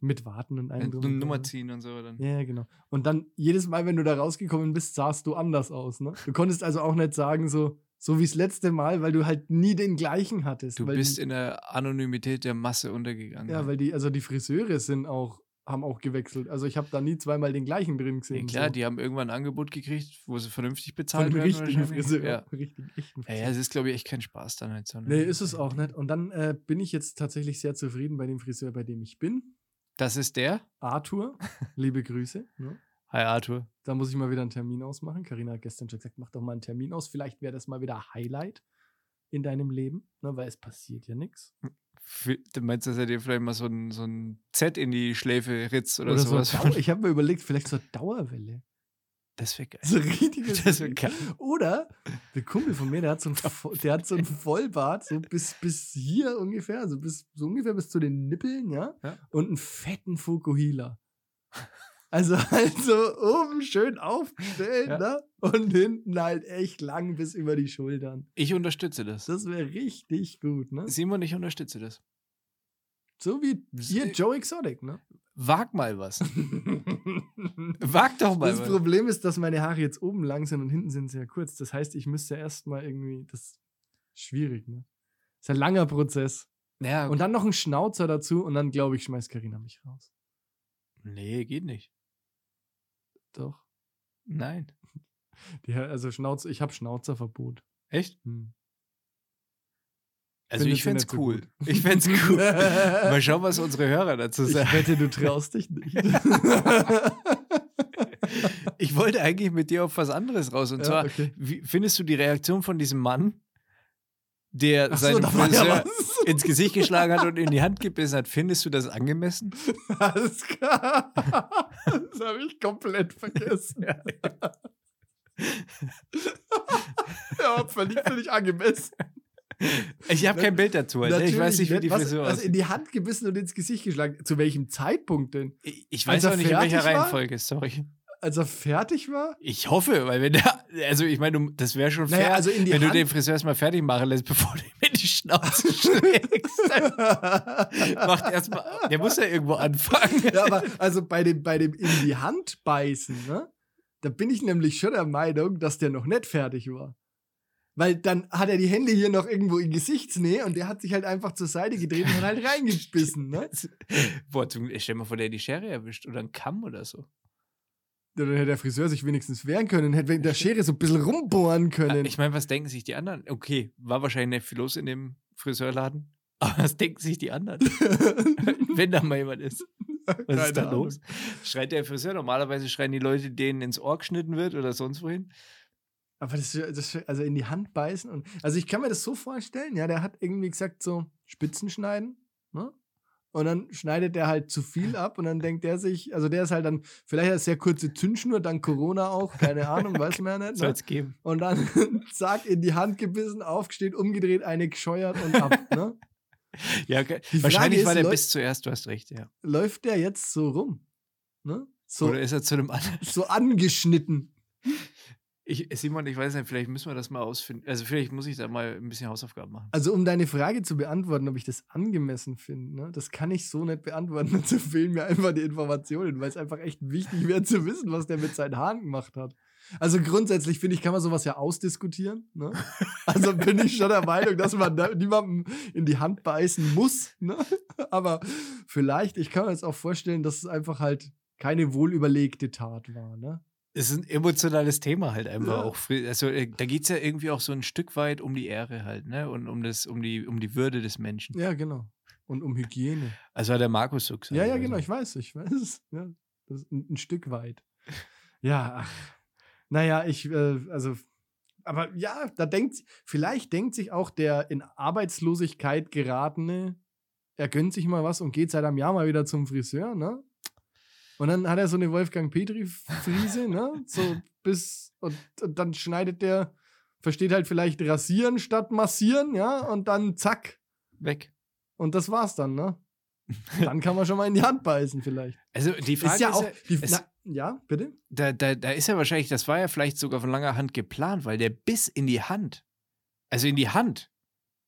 mit Warten und allem und Nummer dran. ziehen und so dann. Ja, genau. Und dann jedes Mal, wenn du da rausgekommen bist, sahst du anders aus. Ne? Du konntest also auch nicht sagen, so, so wie das letzte Mal, weil du halt nie den gleichen hattest. Du weil bist die, in der Anonymität der Masse untergegangen. Ja, weil die, also die Friseure sind auch, haben auch gewechselt. Also ich habe da nie zweimal den gleichen drin Ja, gesehen. klar, so. die haben irgendwann ein Angebot gekriegt, wo sie vernünftig Von bezahlt einem werden. richtigen. Friseur. Ja. Richtig, echten Ja, Friseur. ja, es ist, glaube ich, echt kein Spaß dann halt so. ne? Nee, ist es auch nicht. Und dann äh, bin ich jetzt tatsächlich sehr zufrieden bei dem Friseur, bei dem ich bin. Das ist der. Arthur, liebe Grüße. Ne? Hi Arthur. Da muss ich mal wieder einen Termin ausmachen. Karina hat gestern schon gesagt, mach doch mal einen Termin aus. Vielleicht wäre das mal wieder Highlight in deinem Leben, ne? weil es passiert ja nichts. Du meinst, dass er dir vielleicht mal so ein, so ein Z in die Schläfe ritzt oder, Oder so sowas? Dau- ich habe mir überlegt, vielleicht so eine Dauerwelle. Das wäre geil. So richtiges. Das wär geil. Oder der Kumpel von mir, der hat so ein, Vo- der hat so ein Vollbart, so bis, bis hier ungefähr, also bis, so ungefähr bis zu den Nippeln, ja, Ja. und einen fetten Fukuhila. Also halt so oben schön aufgestellt, Ja. ne? Und hinten halt echt lang bis über die Schultern. Ich unterstütze das. Das wäre richtig gut, ne? Simon, ich unterstütze das. So wie hier Sie- Joe Exotic, ne? Wag mal was. Wag doch mal Das was. Problem ist, dass meine Haare jetzt oben lang sind und hinten sind sehr kurz. Das heißt, ich müsste erstmal irgendwie, das ist schwierig, ne? Das ist ein langer Prozess. Ja, Und dann noch ein Schnauzer dazu und dann, glaube ich, schmeißt Karina mich raus. nee, geht nicht. Doch. Nein. Die, also Schnauzer, ich habe Schnauzerverbot. Echt? Hm. Also ich fände es so cool. gut. Ich fände es cool. Mal schauen, was unsere Hörer dazu Ich sagen. wette, du traust dich nicht. Ich wollte eigentlich mit dir auf was anderes raus. Und Ja, zwar, okay. wie findest du die Reaktion von diesem Mann, der Ach so, seinen ja Friseur ins Gesicht geschlagen hat und in die Hand gebissen hat. Findest du das angemessen? Alles klar. Das habe ich komplett vergessen. ja, völlig, völlig angemessen. Ich habe kein Bild dazu. Alter. Ich weiß nicht, wie die was, Frisur was aussieht. in die Hand gebissen und ins Gesicht geschlagen. Zu welchem Zeitpunkt denn? Ich, ich weiß auch nicht, in welcher war? Reihenfolge, sorry. Als er fertig war? Ich hoffe, weil wenn der, also ich meine, du- das wäre schon fair, Naja, also in die wenn du Hand- den Friseur erstmal fertig machen lässt, bevor du ihm in die Schnauze schlägst. Macht erstmal, der muss ja irgendwo anfangen. ja, aber also bei dem, bei dem in die Hand beißen, ne? Da bin ich nämlich schon der Meinung, dass der noch nicht fertig war. Weil dann hat er die Hände hier noch irgendwo in Gesichtsnähe und der hat sich halt einfach zur Seite gedreht und hat halt reingebissen, ne? Boah, zum, stell dir mal vor, der hat die Schere erwischt oder einen Kamm oder so. Ja, Dann hätte der Friseur sich wenigstens wehren können, hätte mit der Schere so ein bisschen rumbohren können. Ich meine, was denken sich die anderen? Okay, war wahrscheinlich nicht viel los in dem Friseurladen. Aber was denken sich die anderen, wenn da mal jemand ist? Was Keine ist da Ahnung. los? Schreit der Friseur? Normalerweise schreien die Leute, denen ins Ohr geschnitten wird oder sonst wohin. Aber das, das, also in die Hand beißen und. Also ich kann mir das so vorstellen, ja, der hat irgendwie gesagt, so Spitzen schneiden, ne? Und dann schneidet der halt zu viel ab und dann denkt der sich, also der ist halt dann, vielleicht eine sehr kurze Zündschnur, dann Corona auch, keine Ahnung, weiß man ja nicht. Soll Ne? es geben. Und dann zack, in die Hand gebissen, aufgesteht, umgedreht, eine gescheuert und ab. Ne? Ja, okay. Wahrscheinlich ist, war der bis zuerst, du hast recht, ja. Läuft der jetzt so rum? Ne? So, Oder ist er zu einem anderen? so angeschnitten. Ich, Simon, ich weiß nicht, vielleicht müssen wir das mal ausfinden. Also vielleicht muss ich da mal ein bisschen Hausaufgaben machen. Also, um deine Frage zu beantworten, ob ich das angemessen finde, ne, das kann ich so nicht beantworten. Dazu fehlen mir einfach die Informationen, weil es einfach echt wichtig wäre zu wissen, was der mit seinen Haaren gemacht hat. Also grundsätzlich finde ich, kann man sowas ja ausdiskutieren. Ne? Also bin ich schon der Meinung, dass man da niemandem in die Hand beißen muss. Ne? Aber vielleicht, ich kann mir jetzt auch vorstellen, dass es einfach halt keine wohlüberlegte Tat war. Ne? Es ist ein emotionales Thema halt einfach Ja. auch. Also äh, da geht es ja irgendwie auch so ein Stück weit um die Ehre halt, ne? Und um das, um die, um die Würde des Menschen. Ja, genau. Und um Hygiene. Also hat der Markus so gesagt. Ja, ja, also. genau, ich weiß, ich weiß. Ja, das ist ein, ein Stück weit. Ja, ach. Naja, ich, äh, also, aber ja, da denkt, vielleicht denkt sich auch der in Arbeitslosigkeit geratene, er gönnt sich mal was und geht seit einem Jahr mal wieder zum Friseur, ne? Und dann hat er so eine Wolfgang Petri-Friese, ne? So bis, und, und dann schneidet der, versteht halt vielleicht rasieren statt massieren, ja? Und dann zack. Weg. Und das war's dann, ne? Dann kann man schon mal in die Hand beißen, vielleicht. Also die Frage ist ja auch. die, es- na, ja, bitte? da, da, da ist ja wahrscheinlich, das war ja vielleicht sogar von langer Hand geplant, weil der Biss in die Hand, also in die Hand, die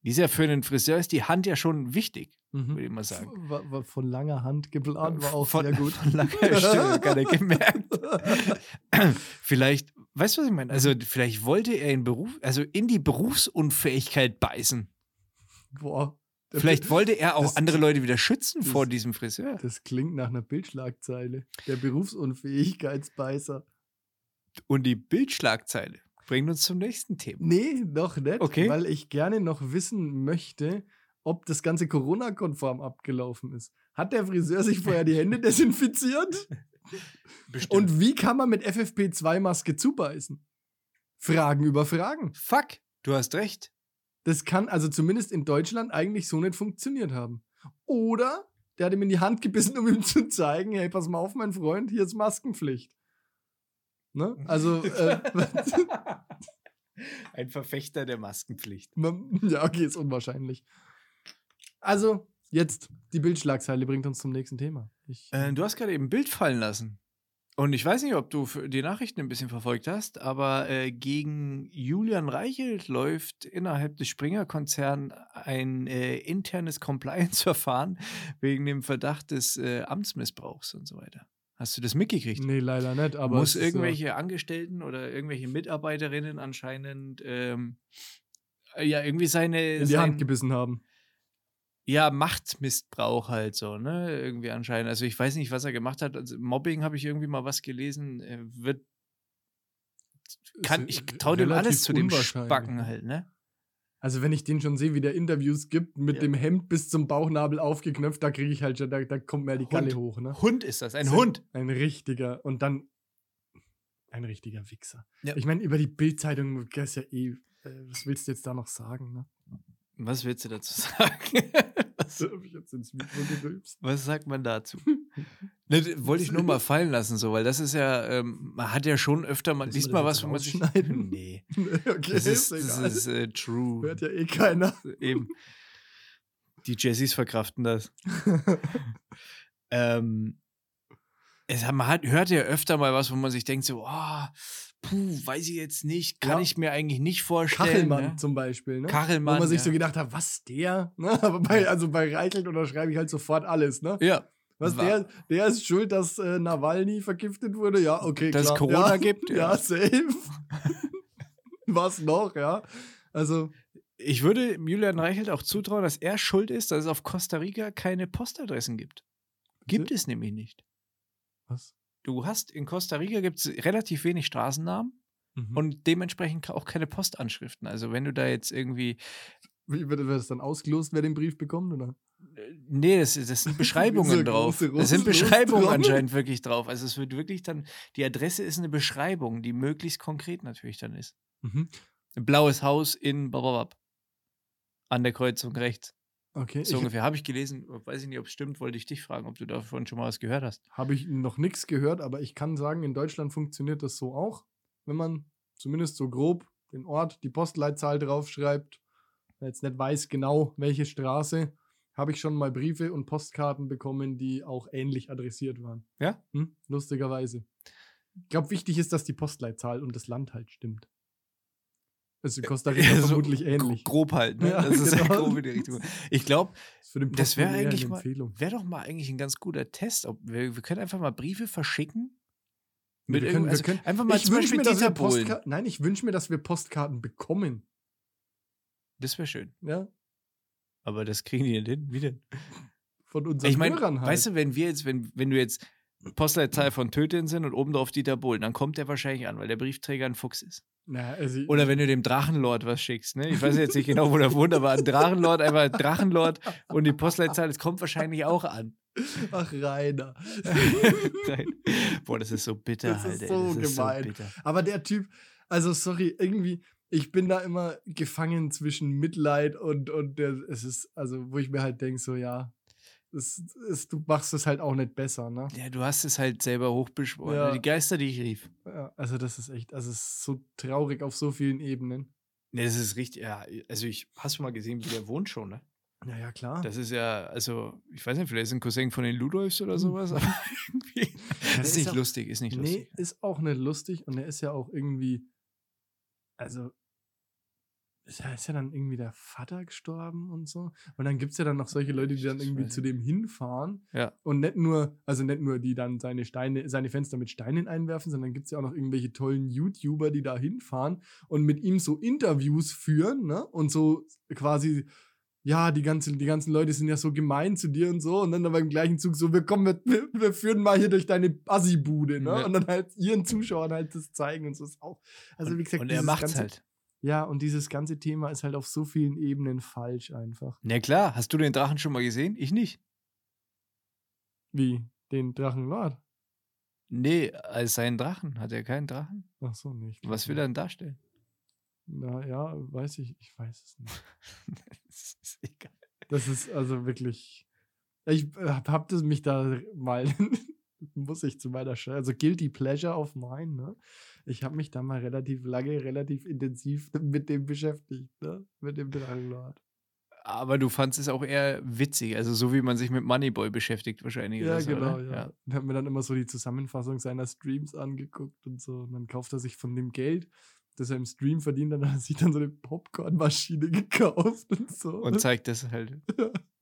ist ja für einen Friseur ist die Hand ja schon wichtig, würde ich mal sagen. War, war von langer Hand geplant, war auch von, sehr gut. Von langer Stimme, gar nicht gemerkt. vielleicht, weißt du, was ich meine? Also, vielleicht wollte er in Beruf, also in die Berufsunfähigkeit beißen. Boah. Vielleicht wollte er auch das- andere Leute wieder schützen das- vor diesem Friseur. Das klingt nach einer Bildschlagzeile. Der Berufsunfähigkeitsbeißer. Und die Bildschlagzeile bringt uns zum nächsten Thema. Nee, noch nicht, Okay. weil ich gerne noch wissen möchte, ob das Ganze Corona-konform abgelaufen ist. Hat der Friseur sich vorher die Hände desinfiziert? Bestimmt. Und wie kann man mit FFP2-Maske zubeißen? Fragen über Fragen. fuck, du hast recht. Das kann also zumindest in Deutschland eigentlich so nicht funktioniert haben. Oder der hat ihm in die Hand gebissen, um ihm zu zeigen, hey, pass mal auf, mein Freund, hier ist Maskenpflicht. Ne? Also, äh, Ein Verfechter der Maskenpflicht. ja, okay, ist unwahrscheinlich. Also, jetzt, die Bildschlagzeile bringt uns zum nächsten Thema. Ich, Äh, du hast gerade eben ein Bild fallen lassen. Und ich weiß nicht, ob du für- die Nachrichten ein bisschen verfolgt hast, aber äh, gegen Julian Reichelt läuft innerhalb des Springer-Konzerns ein äh, internes Compliance-Verfahren wegen dem Verdacht des äh, Amtsmissbrauchs und so weiter. Hast du das mitgekriegt? nee, leider nicht, aber. Muss äh, irgendwelche Angestellten oder irgendwelche Mitarbeiterinnen anscheinend ähm, äh, ja irgendwie seine in die sein, Hand gebissen haben. ja, Machtmissbrauch halt so, ne? Irgendwie anscheinend. Also ich weiß nicht, was er gemacht hat. Also Mobbing habe ich irgendwie mal was gelesen. Er wird. Kann, ich traue dem alles zu dem. Spacken halt, ne? Also, wenn ich den schon sehe, wie der Interviews gibt, mit Ja. dem Hemd bis zum Bauchnabel aufgeknöpft, da kriege ich halt schon, da, da kommt mir die Galle Hund. hoch, ne? Hund ist das, ein So Hund. Ein richtiger. Und dann ein richtiger Wichser. Ja. Ich meine, über die Bildzeitung ist ja eh. Äh, was willst du jetzt da noch sagen, ne? Was willst du dazu sagen? was, was sagt man dazu? ne, wollte ich nur mal fallen lassen, so, weil das ist ja, ähm, man hat ja schon öfter mal, liest mal was, wo man sich. Nee. okay, Das ist, das ist äh, true. Hört ja eh keiner. Eben. Die Jessies verkraften das. ähm, es, man hat, hört ja öfter mal was, wo man sich denkt, so, oh, puh, weiß ich jetzt nicht, kann Ja. ich mir eigentlich nicht vorstellen. Kachelmann ne? zum Beispiel, ne? Kachelmann. Wo man sich ja. so gedacht hat, was der? Ne? Aber bei, also bei Reichelt unterschreibe ich halt sofort alles, ne? ja, Was Wa- der, der ist schuld, dass äh, Nawalny vergiftet wurde? Ja, okay, Dass klar. Corona ja, gibt, ja. Ja, safe. was noch, ja? Also, ich würde Julian Reichelt auch zutrauen, dass er schuld ist, dass es auf Costa Rica keine Postadressen gibt. Gibt es nämlich nicht. was? Du hast in Costa Rica gibt es relativ wenig Straßennamen Mhm. und dementsprechend auch keine Postanschriften. Also wenn du da jetzt irgendwie Wie wird das dann ausgelost, wer den Brief bekommt? Oder? Äh, Nee, das, das sind So Beschreibungen eine drauf. Das sind Beschreibungen drauf. anscheinend wirklich drauf. Also es wird wirklich dann, die Adresse ist eine Beschreibung, die möglichst konkret natürlich dann ist. Mhm. Ein blaues Haus in Bababab. An der Kreuzung rechts. Okay, So ungefähr. Habe ich gelesen, weiß ich nicht, ob es stimmt, wollte ich dich fragen, ob du davon schon mal was gehört hast. habe ich noch nichts gehört, aber ich kann sagen, in Deutschland funktioniert das so auch. Wenn man zumindest so grob den Ort, die Postleitzahl draufschreibt, jetzt nicht weiß genau, welche Straße, habe ich schon mal Briefe und Postkarten bekommen, die auch ähnlich adressiert waren. Ja? Hm? Lustigerweise. Ich glaube, wichtig ist, dass die Postleitzahl und das Land halt stimmt. Das ist in Costa Rica So vermutlich ähnlich. Grob halt, ne? Ja, das ist ja genau. grob in die Richtung. Ich glaube, das wäre eigentlich eine mal, wäre doch mal eigentlich ein ganz guter Test. Ob wir, wir können einfach mal Briefe verschicken. Wir Mit können- irgend- wir also können- einfach mal Ich zum wünsche Beispiel mir, dass wir Dieter. Postkarten. Nein, ich wünsche mir, dass wir Postkarten bekommen. Das wäre schön. Ja, Aber das kriegen die nicht hin. Wie denn? von unseren Ich meine, Hörern halt. weißt du, wenn wir jetzt, wenn, wenn du jetzt Postleitzahl von Töten sind und oben drauf Dieter Bohlen, dann kommt der wahrscheinlich an, weil der Briefträger ein Fuchs ist. Na, also, Oder wenn du dem Drachenlord was schickst, ne? Ich weiß jetzt nicht genau, wo der wohnt, aber ein Drachenlord, einfach Drachenlord und die Postleitzahl, das kommt wahrscheinlich auch an. Ach, Rainer. Boah, das ist so bitter, Das ist Alter. so das ist gemein. so bitter. Aber der Typ, also sorry, irgendwie, ich bin da immer gefangen zwischen Mitleid und, und der, es ist, also wo ich mir halt denke, so ja, es, es, du machst es halt auch nicht besser, ne? Ja, du hast es halt selber hochbeschworen. Ja. Die Geister, die ich rief. Ja, also das ist echt, also es ist so traurig auf so vielen Ebenen. Ne, das ist richtig, ja, also ich, hast du mal gesehen, wie der wohnt schon, ne? Ja, ja, klar. Das ist ja, also, ich weiß nicht, vielleicht ist ein Cousin von den Ludolfs oder Hm. sowas, aber irgendwie. der ist ist nicht auch- lustig, ist nicht nee, lustig. ist auch nicht lustig und er ist ja auch irgendwie, also ist ja, ist ja dann irgendwie der Vater gestorben und so. Und dann gibt es ja dann noch solche Leute, die dann irgendwie zu dem hinfahren Ja. und nicht nur, also nicht nur die dann seine Steine, seine Fenster mit Steinen einwerfen, sondern gibt es ja auch noch irgendwelche tollen YouTuber, die da hinfahren und mit ihm so Interviews führen, ne? Und so quasi, ja, die ganzen, die ganzen Leute sind ja so gemein zu dir und so. Und dann aber im gleichen Zug so, wir kommen, wir, wir, führen mal hier durch deine Assi-Bude, ne? Ja. Und dann halt ihren Zuschauern halt das zeigen und so ist auch. Also, und, wie gesagt, und er macht's ganze, halt. Ja, und dieses ganze Thema ist halt auf so vielen Ebenen falsch einfach. Na klar, hast du den Drachen schon mal gesehen? Ich nicht. Wie den Drachenlord. Nee, als seinen Drachen. Hat er keinen Drachen? Ach so, nicht. Was will er denn darstellen? Na ja, weiß ich, ich weiß es nicht. das ist egal. Das ist also wirklich. Ich äh, hab, hab das mich da mal, muss ich zu meiner Scheiße, also Guilty Pleasure of mine, ne? Ich habe mich da mal relativ lange, relativ intensiv mit dem beschäftigt, ne? Mit dem Drachenlord. Aber du fandst es auch eher witzig, also so wie man sich mit Moneyboy beschäftigt wahrscheinlich. Ja, so, genau, oder? ja. Und habe mir dann immer so die Zusammenfassung seiner Streams angeguckt und so. Und dann kauft er sich von dem Geld, das er im Stream verdient, dann hat er sich dann so eine Popcornmaschine gekauft und so. Und zeigt das halt.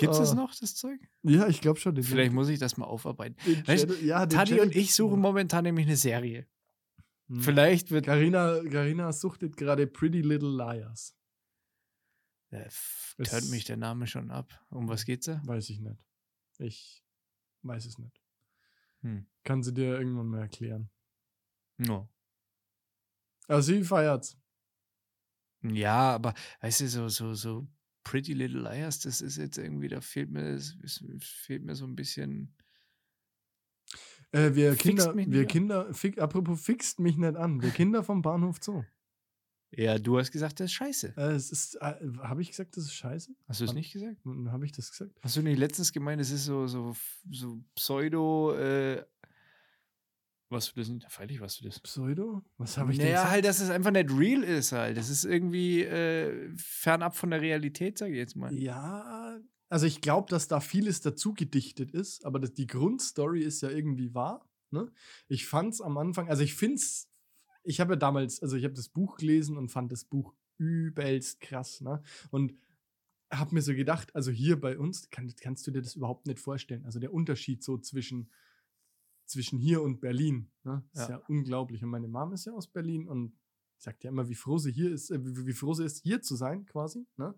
Gibt es das Ah. noch, das Zeug? ja, ich glaube schon. Vielleicht muss ich das mal aufarbeiten. Weißt Channel- ja, Tati Channel und ich suchen momentan nämlich eine Serie. Hm. Vielleicht wird. Carina, Carina suchtet gerade Pretty Little Liars. Äh, f- Es- Hört mich der Name schon ab. Um was geht's da? Weiß ich nicht. Ich weiß es nicht. Hm. Kann sie dir irgendwann mal erklären. No. Aber sie feiert's. Ja, aber weißt du, so, so, so Pretty Little Liars, das ist jetzt irgendwie, da fehlt mir, es fehlt mir so ein bisschen. Äh, wir Kinder, wir an. Kinder, fick, apropos fixt mich nicht an. Wir Kinder vom Bahnhof Zoo. Ja, du hast gesagt, das ist scheiße. Äh, es ist, äh, habe ich gesagt, das ist scheiße? Hast du es nicht gesagt? Habe ich das gesagt? Hast du nicht letztens gemeint, es ist so, so, so Pseudo, äh, was du das nicht? Freilich warst du das. Pseudo? Was habe ich denn naja, halt, dass es einfach nicht real ist halt. Das ist irgendwie äh, fernab von der Realität, sage ich jetzt mal. Ja, also ich glaube, dass da vieles dazu gedichtet ist, aber das, die Grundstory ist ja irgendwie wahr. Ne? Ich fand es am Anfang, also ich finde es, ich habe ja damals, also ich habe das Buch gelesen und fand das Buch übelst krass. Ne? Und habe mir so gedacht, also hier bei uns, kann, kannst du dir das überhaupt nicht vorstellen. Also der Unterschied so zwischen, zwischen hier und Berlin, ne? ist Ja. ja. unglaublich. Und meine Mom ist ja aus Berlin und sagt ja immer, wie froh sie hier ist, äh, wie, wie froh sie ist, hier zu sein, quasi. Ne?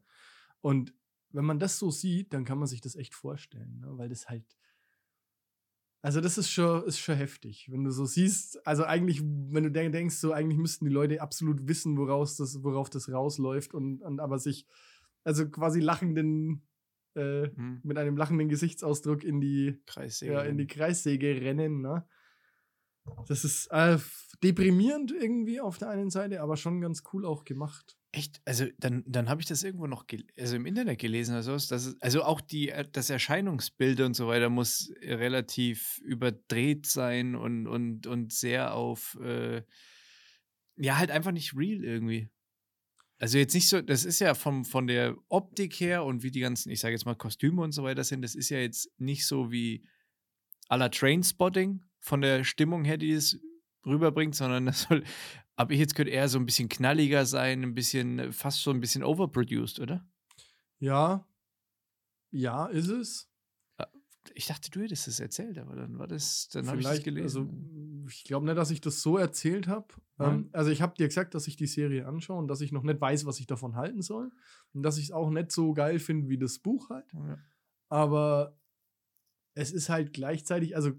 Und wenn man das so sieht, dann kann man sich das echt vorstellen, ne? weil das halt. Also, das ist schon, ist schon heftig. Wenn du so siehst, also eigentlich, wenn du denk- denkst, so eigentlich müssten die Leute absolut wissen, woraus das, worauf das rausläuft und, und aber sich, also quasi lachenden, äh, Hm. mit einem lachenden Gesichtsausdruck in die, Kreissäge. ja, in die Kreissäge rennen, ne? Das ist äh, deprimierend irgendwie auf der einen Seite, aber schon ganz cool auch gemacht. Echt? Also dann, dann habe ich das irgendwo noch also im Internet gelesen oder sowas. Dass also auch die, äh, das Erscheinungsbild und so weiter muss relativ überdreht sein und, und, und sehr auf äh, ja, halt einfach nicht real irgendwie. Also jetzt nicht so, das ist ja vom, von der Optik her und wie die ganzen, ich sage jetzt mal, Kostüme und so weiter sind, das ist ja jetzt nicht so wie à la Trainspotting von der Stimmung her, die es rüberbringt, sondern das soll, aber ich jetzt könnte eher so ein bisschen knalliger sein, ein bisschen, fast so ein bisschen overproduced, oder? Ja, ja, ist es. Ich dachte, du hättest es erzählt, aber dann war das, dann habe ich das Vielleicht, gelesen. also ich glaube nicht, dass ich das so erzählt habe. Ähm, also ich habe dir gesagt, dass ich die Serie anschaue und dass ich noch nicht weiß, was ich davon halten soll. Und dass ich es auch nicht so geil finde wie das Buch halt. ja. Aber es ist halt gleichzeitig, also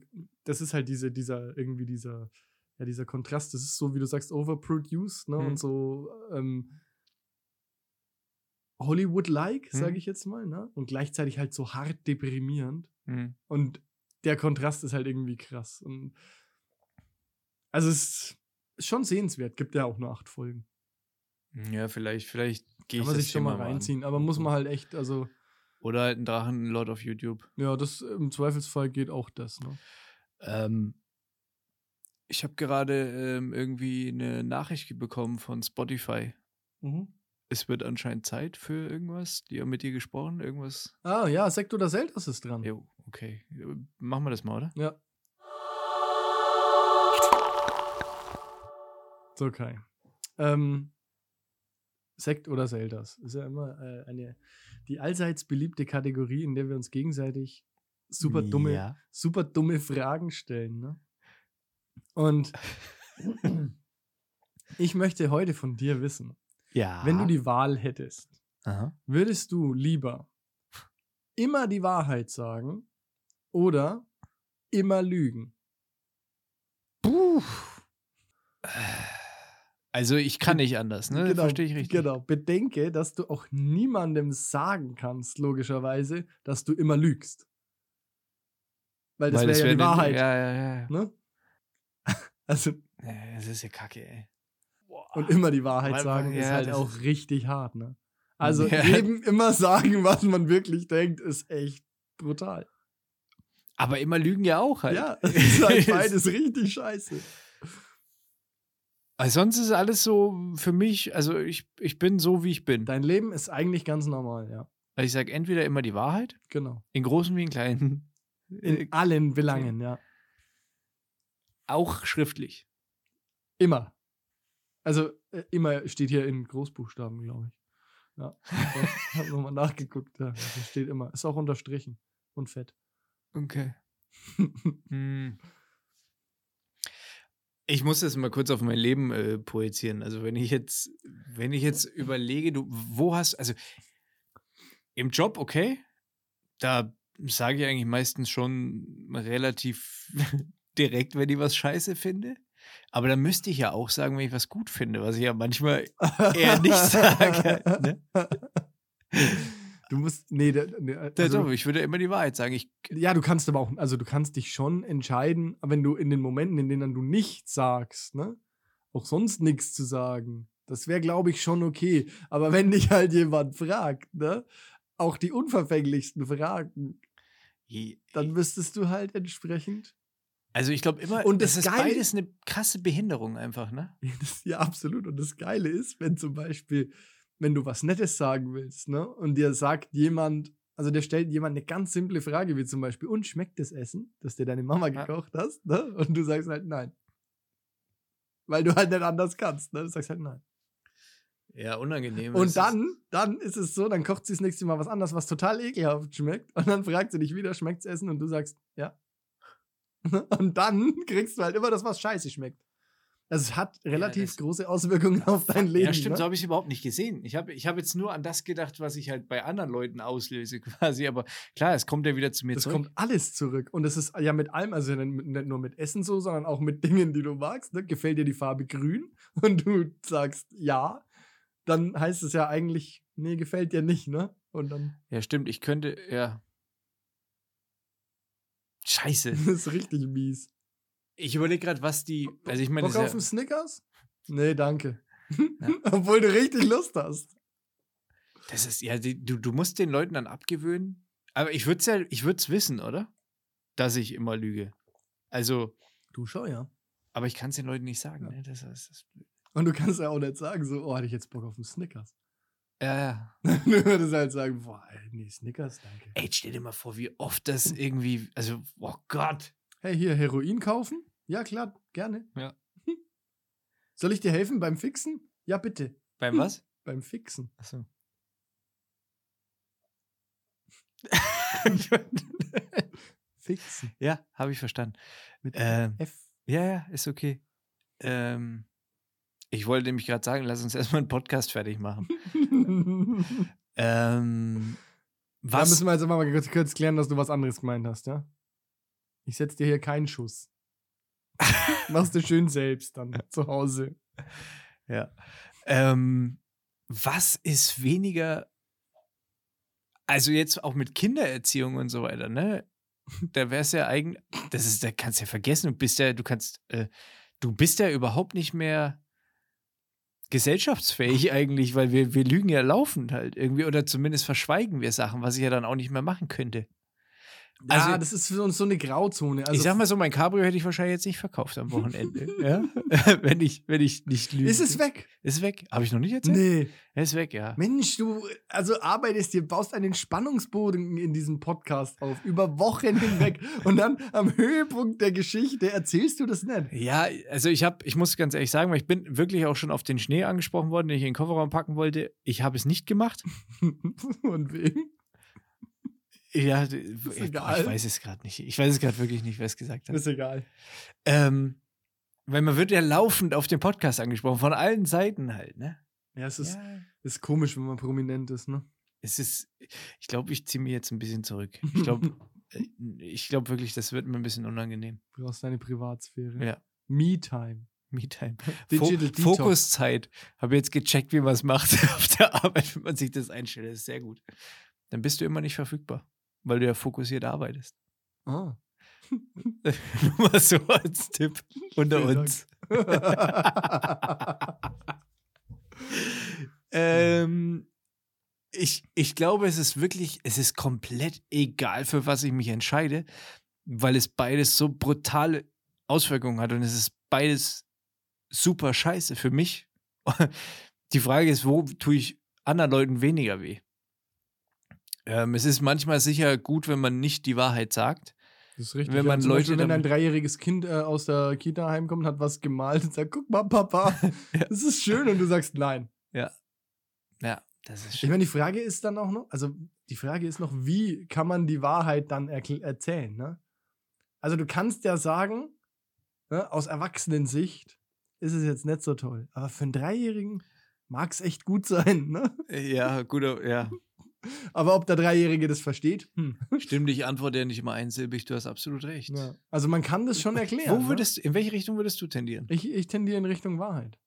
das ist halt diese, dieser, irgendwie dieser, ja, dieser Kontrast. Das ist so, wie du sagst, overproduced, ne? Mhm. Und so ähm, Hollywood-like, sage Mhm. ich jetzt mal, ne? Und gleichzeitig halt so hart deprimierend. Hm. Und der Kontrast ist halt irgendwie krass. Und also es ist schon sehenswert. Gibt ja auch nur acht Folgen. ja, vielleicht, vielleicht gehe ich Kann man sich schon mal Thema an. reinziehen. Aber muss man halt echt, also, Oder halt ein Drachenlord auf YouTube. ja, das im Zweifelsfall geht auch das, ne? Ähm, ich habe gerade ähm, irgendwie eine Nachricht bekommen von Spotify. Es wird anscheinend Zeit für irgendwas. Die haben mit dir gesprochen, irgendwas. Ah, ja, Sekt oder Zeldas ist dran. Jo, okay. Äh, Machen wir das mal, oder? Ja. So, Kai. Ähm, Sekt oder Zeldas ist ja immer äh, eine, die allseits beliebte Kategorie, in der wir uns gegenseitig super dumme, Ja. super dumme Fragen stellen. Ne? Und ich möchte heute von dir wissen, Ja. wenn du die Wahl hättest, Aha. würdest du lieber immer die Wahrheit sagen oder immer lügen? Puh. Also ich kann nicht anders, ne? Verstehe ich richtig. Genau. Bedenke, dass du auch niemandem sagen kannst, logischerweise, dass du immer lügst. Weil das wäre ja die wär Wahrheit. Ja, ja, ja. Ne? Also, Das ist ja kacke, ey. Und immer die Wahrheit sagen ist halt auch richtig hart, ne? Also Ja. jedem immer sagen, was man wirklich denkt, ist echt brutal. Aber immer lügen ja auch halt. Ja, es ist halt beides richtig scheiße. Also sonst ist alles so für mich, also ich, ich bin so, wie ich bin. Dein Leben ist eigentlich ganz normal, ja. Also ich sage entweder immer die Wahrheit, Genau. in großen wie in kleinen. In Äh, allen Belangen, ja. auch schriftlich. Immer. Also äh, immer steht hier in Großbuchstaben, glaube ich. Ja. Ich habe nochmal nachgeguckt. Ja, das steht immer. Ist auch unterstrichen und fett. Okay. Hm. Ich muss das mal kurz auf mein Leben äh, projizieren. Also wenn ich jetzt, wenn ich jetzt überlege, du, wo hast, also im Job, okay, da sage ich eigentlich meistens schon relativ direkt, wenn ich was scheiße finde. Aber dann müsste ich ja auch sagen, wenn ich was gut finde, was ich ja manchmal eher nicht sage. Ne? Du musst, nee, da, nee Da- also, ich würde immer die Wahrheit sagen. Ich, ja, du kannst aber auch, also du kannst dich schon entscheiden, wenn du in den Momenten, in denen du nichts sagst, ne, auch sonst nichts zu sagen. Das wäre, glaube ich, schon okay. Aber wenn dich halt jemand fragt, ne? Auch die unverfänglichsten Fragen, dann müsstest du halt entsprechend. Also ich glaube immer, Und das das ist beides eine krasse Behinderung einfach, ne? Ja, ja, absolut. Und das Geile ist, wenn zum Beispiel, wenn du was Nettes sagen willst, ne? Und dir sagt jemand, also der stellt jemand eine ganz simple Frage, wie zum Beispiel, und schmeckt das Essen, das dir deine Mama Ja. gekocht hast, ne? Und du sagst halt nein. Weil du halt nicht anders kannst, ne? Du sagst halt nein. Ja, unangenehm. Und dann, dann ist es so, dann kocht sie das nächste Mal was anderes, was total ekelhaft schmeckt. Und dann fragt sie dich wieder, schmeckt's Essen? Und du sagst, ja. Und dann kriegst du halt immer das, was scheiße schmeckt. Also es hat relativ das- große Auswirkungen auf dein Leben. Ja, stimmt, ne? so habe ich es überhaupt nicht gesehen. Ich habe ich hab jetzt nur an das gedacht, was ich halt bei anderen Leuten auslöse, quasi. Aber klar, es kommt ja wieder zu mir Das zurück. kommt alles zurück. Und das ist ja mit allem, also nicht nicht nur mit Essen so, sondern auch mit Dingen, die du magst. Ne? Gefällt dir die Farbe grün und du sagst ja, dann heißt es ja eigentlich, nee, gefällt dir nicht, ne? Und dann Ja, stimmt, ich könnte, ja. Scheiße. das ist richtig mies. Ich überlege gerade, was die. Also ich meine, Bock auf einen ja, Snickers? Nee, danke. Ja. Obwohl du richtig Lust hast. das ist ja, die, du, du musst den Leuten dann abgewöhnen. Aber ich würde es ja, ich würde es wissen, oder? Dass ich immer lüge. Also, Du schau ja. aber ich kann es den Leuten nicht sagen, Ja. ne? Das, ist- das ist blöd. Und du kannst ja auch nicht sagen, so, oh, hatte ich jetzt Bock auf einen Snickers. Ja, ja. du würdest halt sagen, boah, ey, nee, Snickers, danke. Ey, stell dir mal vor, wie oft das irgendwie, also, oh Gott. Hey, hier Heroin kaufen? Ja, klar, gerne. Ja. Soll ich dir helfen beim Fixen? Ja, bitte. Beim was? Beim Fixen. Achso. Fixen. ja, habe ich verstanden. Mit Ähm, F. Ja, ja, ist okay. Ähm, ich wollte nämlich gerade sagen, lass uns erstmal einen Podcast fertig machen. Ähm, Da was? müssen wir jetzt immer mal kurz, kurz klären, dass du was anderes gemeint hast, ja? Ich setze dir hier keinen Schuss. Machst du schön selbst dann zu Hause. Ja. Ähm, was ist weniger, also jetzt auch mit Kindererziehung und so weiter, ne? Da wär's ja eigentlich, das ist, da kannst du ja vergessen, du bist ja, du kannst, äh, du bist ja überhaupt nicht mehr gesellschaftsfähig eigentlich, weil wir, wir lügen ja laufend halt irgendwie oder zumindest verschweigen wir Sachen, was ich ja dann auch nicht mehr machen könnte. Also, Also- ja, das ist so, so eine Grauzone. Also, ich sag mal so, mein Cabrio hätte ich wahrscheinlich jetzt nicht verkauft am Wochenende, ja? wenn ich, wenn ich nicht lüge. ist es weg? Ist weg. Habe ich noch nicht erzählt? Nee. Er ist weg, ja. Mensch, du also arbeitest dir, baust einen Spannungsboden in diesem Podcast auf, über Wochen hinweg. und dann am Höhepunkt der Geschichte erzählst du das nicht. Ja, also ich habe, ich muss ganz ehrlich sagen, weil ich bin wirklich auch schon auf den Schnee angesprochen worden, den ich in den Kofferraum packen wollte. Ich habe es nicht gemacht. Und wem? Ja, d- boah, egal. ich weiß es gerade nicht. Ich weiß es gerade wirklich nicht, wer es gesagt hat. Ist egal. Ähm, weil man wird ja laufend auf den Podcast angesprochen, von allen Seiten halt, ne? Ja, es ist, ja. ist komisch, wenn man prominent ist, ne? Es ist, ich glaube, ich ziehe mich jetzt ein bisschen zurück. Ich glaube, ich glaube wirklich, das wird mir ein bisschen unangenehm. Du brauchst deine Privatsphäre. Ja. Me-Time. Me-Time. Fo Digital Detox. Fokuszeit. Habe jetzt gecheckt, wie man es macht auf der Arbeit, wenn man sich das einstellt. Das ist sehr gut. Dann bist du immer nicht verfügbar, weil du ja fokussiert arbeitest. Ah. Nur mal so als Tipp unter Vielen uns. ähm, ich, ich glaube, es ist wirklich, es ist komplett egal, für was ich mich entscheide, weil es beides so brutale Auswirkungen hat und es ist beides super scheiße für mich. Die Frage ist, wo tue ich anderen Leuten weniger weh? Ähm, es ist manchmal sicher gut, wenn man nicht die Wahrheit sagt. Das ist richtig. Wenn Ja, man zum Leute Beispiel, wenn ein dreijähriges Kind äh, aus der Kita heimkommt, hat was gemalt und sagt, guck mal, Papa, Ja. das ist schön. Und du sagst nein. Ja, das ist Ich meine, die Frage ist dann auch noch, also die Frage ist noch, wie kann man die Wahrheit dann erzählen, ne? Also du kannst ja sagen, ne, aus Erwachsenensicht ist es jetzt nicht so toll. Aber für einen Dreijährigen mag es echt gut sein, ne? Ja, guter, ja. Aber ob der Dreijährige das versteht, hm. Stimmt, ich antworte ja nicht immer einsilbig, du hast absolut recht. ja. Also man kann das schon erklären. Wo ne? würdest, in welche Richtung würdest du tendieren? ich, ich tendiere in Richtung Wahrheit.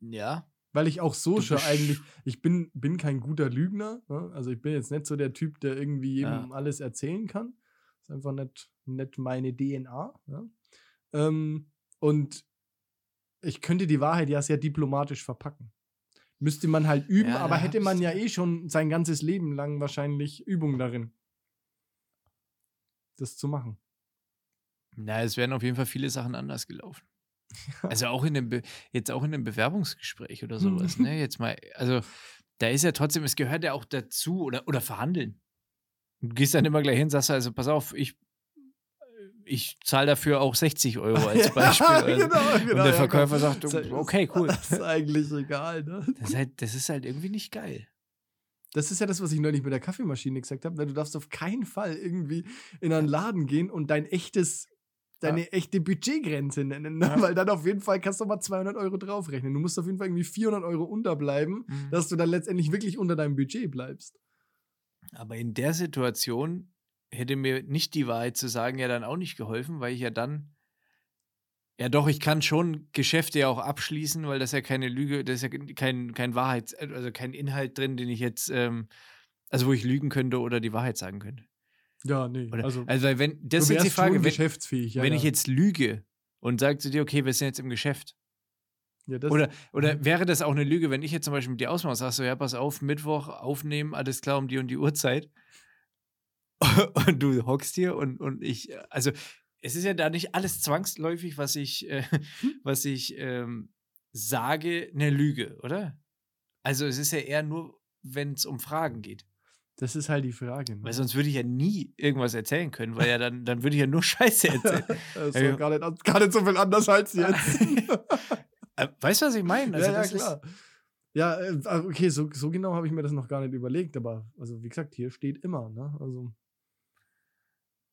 Ja. Weil ich auch so schon eigentlich, ich bin, bin kein guter Lügner. Ne? Also ich bin jetzt nicht so der Typ, der irgendwie jedem Ja. alles erzählen kann. ist einfach nicht, nicht meine DNA. Ja? Ähm, und ich könnte die Wahrheit ja sehr diplomatisch verpacken. Müsste man halt üben, Ja, aber hätte man ja eh schon sein ganzes Leben lang wahrscheinlich Übung darin, das zu machen. Na, es wären auf jeden Fall viele Sachen anders gelaufen. Also auch in dem jetzt auch in einem Bewerbungsgespräch oder sowas, ne? Jetzt mal, also da ist ja trotzdem, es gehört ja auch dazu oder, oder verhandeln. Du gehst dann immer gleich hin, sagst also, pass auf, ich, ich zahle dafür auch 60 Euro als Beispiel. Ja, oder so. genau, genau, Und der ja, Verkäufer komm. sagt, okay, cool. Das ist eigentlich egal, ne? Das ist halt, das ist halt irgendwie nicht geil. Das ist ja das, was ich neulich mit der Kaffeemaschine gesagt habe. Du darfst auf keinen Fall irgendwie in einen Laden gehen und dein echtes, deine echte Budgetgrenze nennen, ne? Ja. weil dann auf jeden Fall kannst du mal 200 Euro draufrechnen. Du musst auf jeden Fall irgendwie 400 Euro unterbleiben, Mhm. dass du dann letztendlich wirklich unter deinem Budget bleibst. Aber in der Situation hätte mir nicht die Wahrheit zu sagen ja dann auch nicht geholfen, weil ich ja dann ja doch, ich kann schon Geschäfte ja auch abschließen, weil das ja keine Lüge, das ist ja kein, kein Wahrheits, also kein Inhalt drin, den ich jetzt, ähm, also wo ich lügen könnte oder die Wahrheit sagen könnte. Ja, nee. Oder, also, also, weil wenn, das ist jetzt die Frage, wenn. Ja, wenn ja. ich jetzt lüge und sage zu dir, okay, wir sind jetzt im Geschäft. ja, das, Oder, oder wäre das auch eine Lüge, wenn ich jetzt zum Beispiel mit dir ausmache, sagst du, ja, pass auf, Mittwoch aufnehmen, alles klar um die und die Uhrzeit. Und du hockst hier und, und ich, also es ist ja da nicht alles zwangsläufig, was ich, äh, was ich ähm, sage, eine Lüge, oder? Also es ist ja eher nur, wenn es um Fragen geht. das ist halt die Frage. Ne? Weil sonst würde ich ja nie irgendwas erzählen können, weil ja dann, dann würde ich ja nur Scheiße erzählen. das ist Ja, gar nicht, gar nicht so viel anders als jetzt. Äh, weißt du, was ich meine? Also ja, ja, klar. Ja, äh, ah, okay, so, so genau habe ich mir das noch gar nicht überlegt, aber also wie gesagt, hier steht immer, ne? Also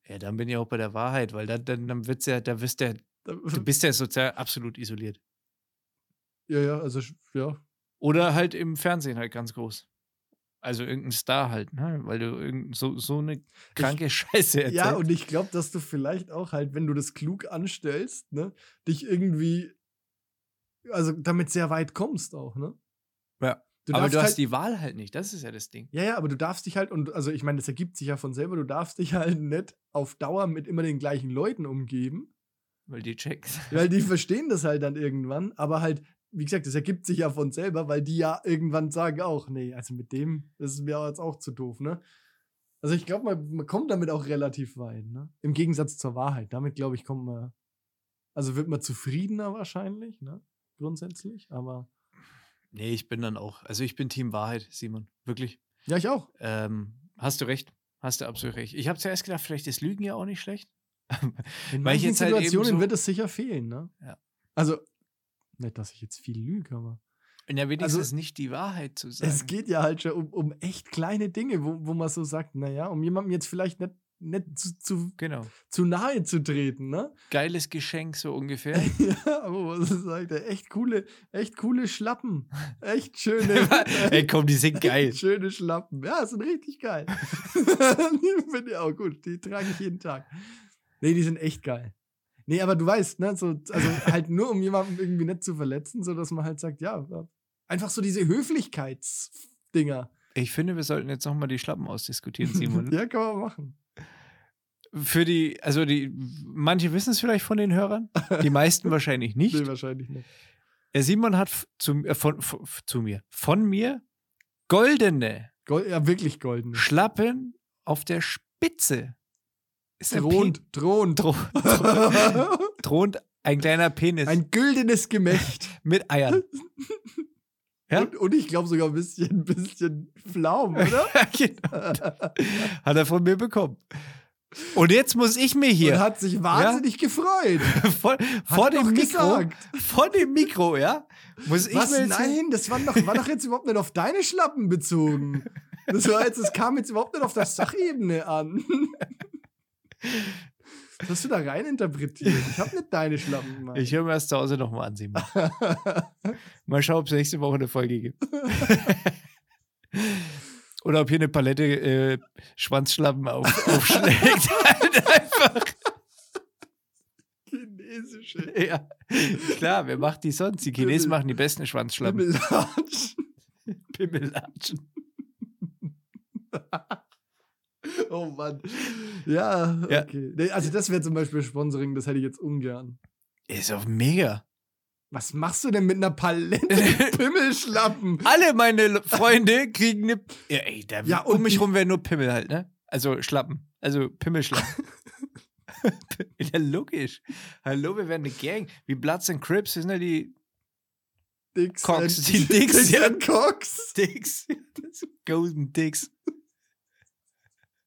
Ja, dann bin ich auch bei der Wahrheit, weil dann, dann, dann wird's ja, da bist ja, du bist ja sozial absolut isoliert. ja, ja, also ja. Oder halt im Fernsehen halt ganz groß. Also irgendein Star halt, ne? Weil du irgend so, so eine kranke Scheiße erzählst. Ja, und ich glaube, dass du vielleicht auch halt, wenn du das klug anstellst, ne, dich irgendwie, also damit sehr weit kommst auch, ne? Ja. Du aber du hast halt, die Wahl halt nicht, das ist ja das Ding. Ja, ja, aber du darfst dich halt, und also ich meine, das ergibt sich ja von selber, du darfst dich halt nicht auf Dauer mit immer den gleichen Leuten umgeben, Weil die checks. weil die verstehen das halt dann irgendwann, aber halt, wie gesagt, das ergibt sich ja von selber, weil die ja irgendwann sagen auch, nee, also mit dem, das ist mir jetzt auch zu doof, ne? Also ich glaube, man, man kommt damit auch relativ weit, ne? Im Gegensatz zur Wahrheit. Damit, glaube ich, kommt man, also wird man zufriedener wahrscheinlich, ne? Grundsätzlich, aber Nee, ich bin dann auch. Also ich bin Team Wahrheit, Simon. Wirklich. ja, ich auch. Ähm, hast du recht. Hast du absolut recht. Ich habe zuerst gedacht, vielleicht ist Lügen ja auch nicht schlecht. In manchen halt Situationen so- wird es sicher fehlen, ne? Ja. Also, nicht, dass ich jetzt viel lüge, aber Und ja, wenigstens Also, nicht die Wahrheit zu sagen. es geht ja halt schon um, um echt kleine Dinge, wo, wo man so sagt, naja, um jemandem jetzt vielleicht nicht, nicht zu, zu, Genau. zu nahe zu treten, ne? Geiles Geschenk, so ungefähr. ja, aber was sagt er? Echt coole, echt coole Schlappen. Echt schöne. Ey, komm, die sind geil. Schöne Schlappen. Ja, sind richtig geil. die finde ich auch gut. Die trage ich jeden Tag. Nee, die sind echt geil. Nee, aber du weißt, ne, so, also halt nur um jemanden irgendwie nicht zu verletzen, so dass man halt sagt, ja, ja, einfach so diese Höflichkeitsdinger. Ich finde, wir sollten jetzt nochmal die Schlappen ausdiskutieren, Simon. ja, kann man machen. Für die, also die, manche wissen es vielleicht von den Hörern, die meisten wahrscheinlich nicht. Nee, wahrscheinlich nicht. Der Simon hat zu, äh, von, von, zu mir, von mir, goldene Gold, ja, wirklich golden. Schlappen auf der Spitze. Ist Thront, Thront. Dro thront ein kleiner Penis Ein güldenes Gemächt. mit Eiern. Ja? Und, und ich glaube sogar ein bisschen, ein bisschen Pflaum, oder? genau. Hat er von mir bekommen. Und jetzt muss ich mir Und hier hat sich wahnsinnig gefreut. vor, vor dem Mikro, gesagt. vor dem Mikro, ja, muss ich Was? mir Nein, das war doch, war doch jetzt überhaupt nicht auf deine Schlappen bezogen. Das war jetzt, das kam jetzt überhaupt nicht auf der Sachebene an. Was hast du da rein interpretiert? Ich habe nicht deine Schlappen gemacht. Ich höre mir das zu Hause nochmal an, Simon. Mal schauen, ob es nächste Woche eine Folge gibt. Oder ob hier eine Palette äh, Schwanzschlappen auf, aufschlägt. halt einfach. Chinesische Ja, klar, wer macht die sonst? Die Chinesen machen die besten Schwanzschlappen. Himmelatschen. Pimmelatschen. Oh Mann. Ja, Ja. okay. Nee, also das wäre zum Beispiel Sponsoring, das hätte ich jetzt ungern. Ist auch mega. Was machst du denn mit einer Palette Pimmelschlappen? Alle meine Freunde kriegen eine. Ja, ey, da, Ja, um mich die- rum wären nur Pimmel halt, ne? Also Schlappen. Also Pimmelschlappen. ja, logisch. Hallo, wir wären eine Gang. Wie Bloods and Crips sind ja die Dicks Cox, and- die Dicks, Dicks ja. Cox. Dicks. Golden Dicks.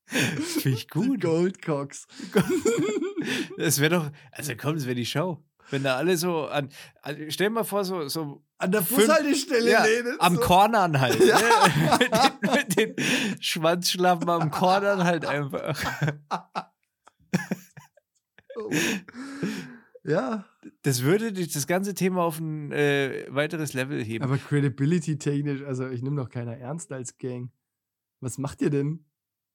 Finde ich Die gut. Gold Cox. Das wäre doch. Also komm, das wäre die Show. Wenn da alle so an. Also stell dir mal vor, so, so An der Bushaltestelle ja, lehnen. am so. Cornern halt. Ne? mit, den, mit den Schwanzschlappen am Cornern halt einfach. Oh. Ja, Das würde das ganze Thema auf ein äh, weiteres Level heben. aber credibility-technisch, also ich nehme doch keiner ernst als Gang. Was macht ihr denn?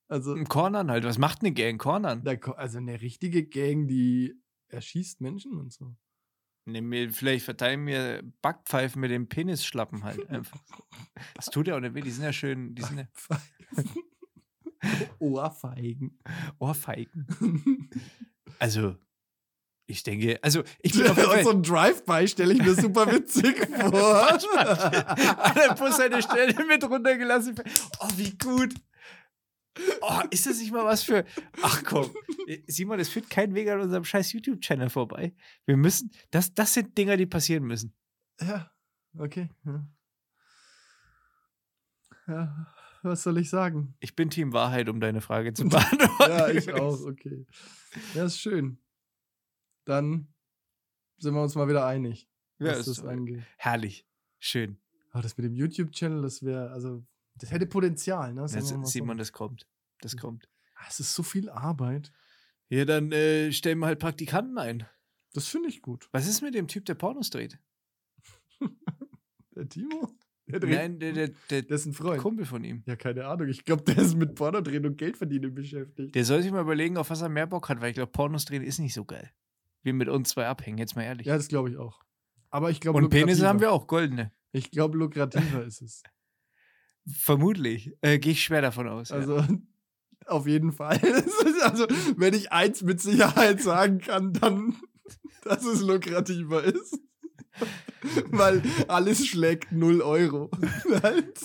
Also, Im Cornern halt. Was macht eine Gang? Cornern? also eine richtige Gang, die erschießt Menschen und so. Ne, mir, vielleicht verteilen mir Backpfeifen mit dem Penisschlappen halt einfach. Das tut ja auch nicht weh. Die sind ja schön. Die sind ja Ohrfeigen. Ohrfeigen. Also, ich denke, also ich bin auf so ein Drive-By stelle ich mir super witzig vor. An der Bushaltestelle mit runtergelassen. Oh, wie gut. Oh, ist das nicht mal was für. Ach komm. Simon, es führt kein Weg an unserem scheiß YouTube-Channel vorbei. Wir müssen. Das, das sind Dinger, die passieren müssen. ja, okay. Ja. ja, was soll ich sagen? Ich bin Team Wahrheit, um deine Frage zu beantworten. Ja, ich auch, okay. Ja, ist schön. Dann sind wir uns mal wieder einig, Ja, was ist das angeht. herrlich. Schön. Aber das mit dem YouTube-Channel, das wäre, also, das hätte Potenzial, ne? Sagen wir mal so. Simon, das kommt. Das kommt. Ah, Es ist so viel Arbeit. Ja, dann äh, stellen wir halt Praktikanten ein. Das finde ich gut. Was ist mit dem Typ, der Pornos dreht? Der Timo? Der dreht, Nein, der, der, der, der ist ein Freund. Kumpel von ihm. Ja, keine Ahnung. Ich glaube, der ist mit Pornodrehen und Geldverdienen beschäftigt. Der soll sich mal überlegen, auf was er mehr Bock hat, weil ich glaube, Pornos drehen ist nicht so geil. Wir mit uns zwei abhängen, jetzt mal ehrlich. Ja, das glaube ich auch. Aber ich glaube, Und Penisse haben wir auch, goldene. Ich glaube, lukrativer ist es. Vermutlich. Äh, Gehe ich schwer davon aus. ja. Also, auf jeden Fall. Also, wenn ich eins mit Sicherheit sagen kann, dann, dass es lukrativer ist. Weil alles schlägt 0 Euro. Halt.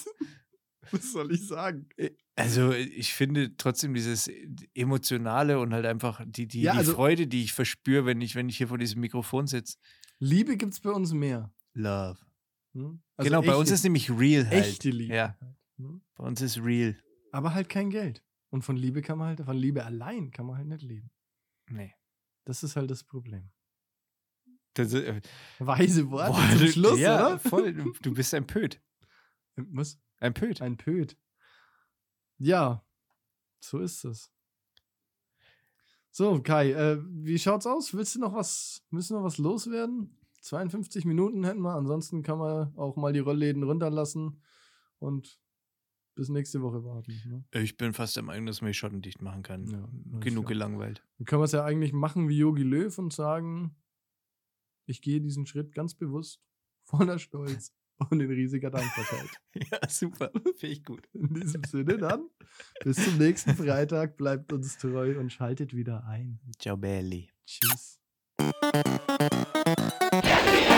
Was soll ich sagen? Also, ich finde trotzdem dieses Emotionale und halt einfach die, die, Ja, die also- Freude, die ich verspüre, wenn ich, wenn ich hier vor diesem Mikrofon sitze. Liebe gibt es bei uns mehr. Love. Hm? Also genau, bei uns ist nämlich real halt. echte Liebe. Ja, Hm? bei uns ist real. Aber halt kein Geld. Und von Liebe kann man halt, von Liebe allein kann man halt nicht leben. Nee. Das ist halt das Problem. Das, äh, Weise Worte boah, zum du- Schluss, ja, oder? voll. Du, du bist ein Pöd. Was? Ein Pöd. Ein Pöd. Ja, so ist es. So, Kai, äh, wie schaut's aus? Willst du noch was, müssen noch was loswerden? 52 Minuten hätten wir, ansonsten kann man auch mal die Rollläden runterlassen und bis nächste Woche warten. Ne? Ich bin fast der Meinung, dass man die Schotten dicht machen kann. Ja, Genug gelangweilt. Dann können wir es ja eigentlich machen wie Yogi Löw und sagen, ich gehe diesen Schritt ganz bewusst, voller Stolz und in riesiger Dankbarkeit. Ja, super. Finde ich gut. In diesem Sinne dann, bis zum nächsten Freitag, bleibt uns treu und schaltet wieder ein. Ciao, Belli. Tschüss. Yeah.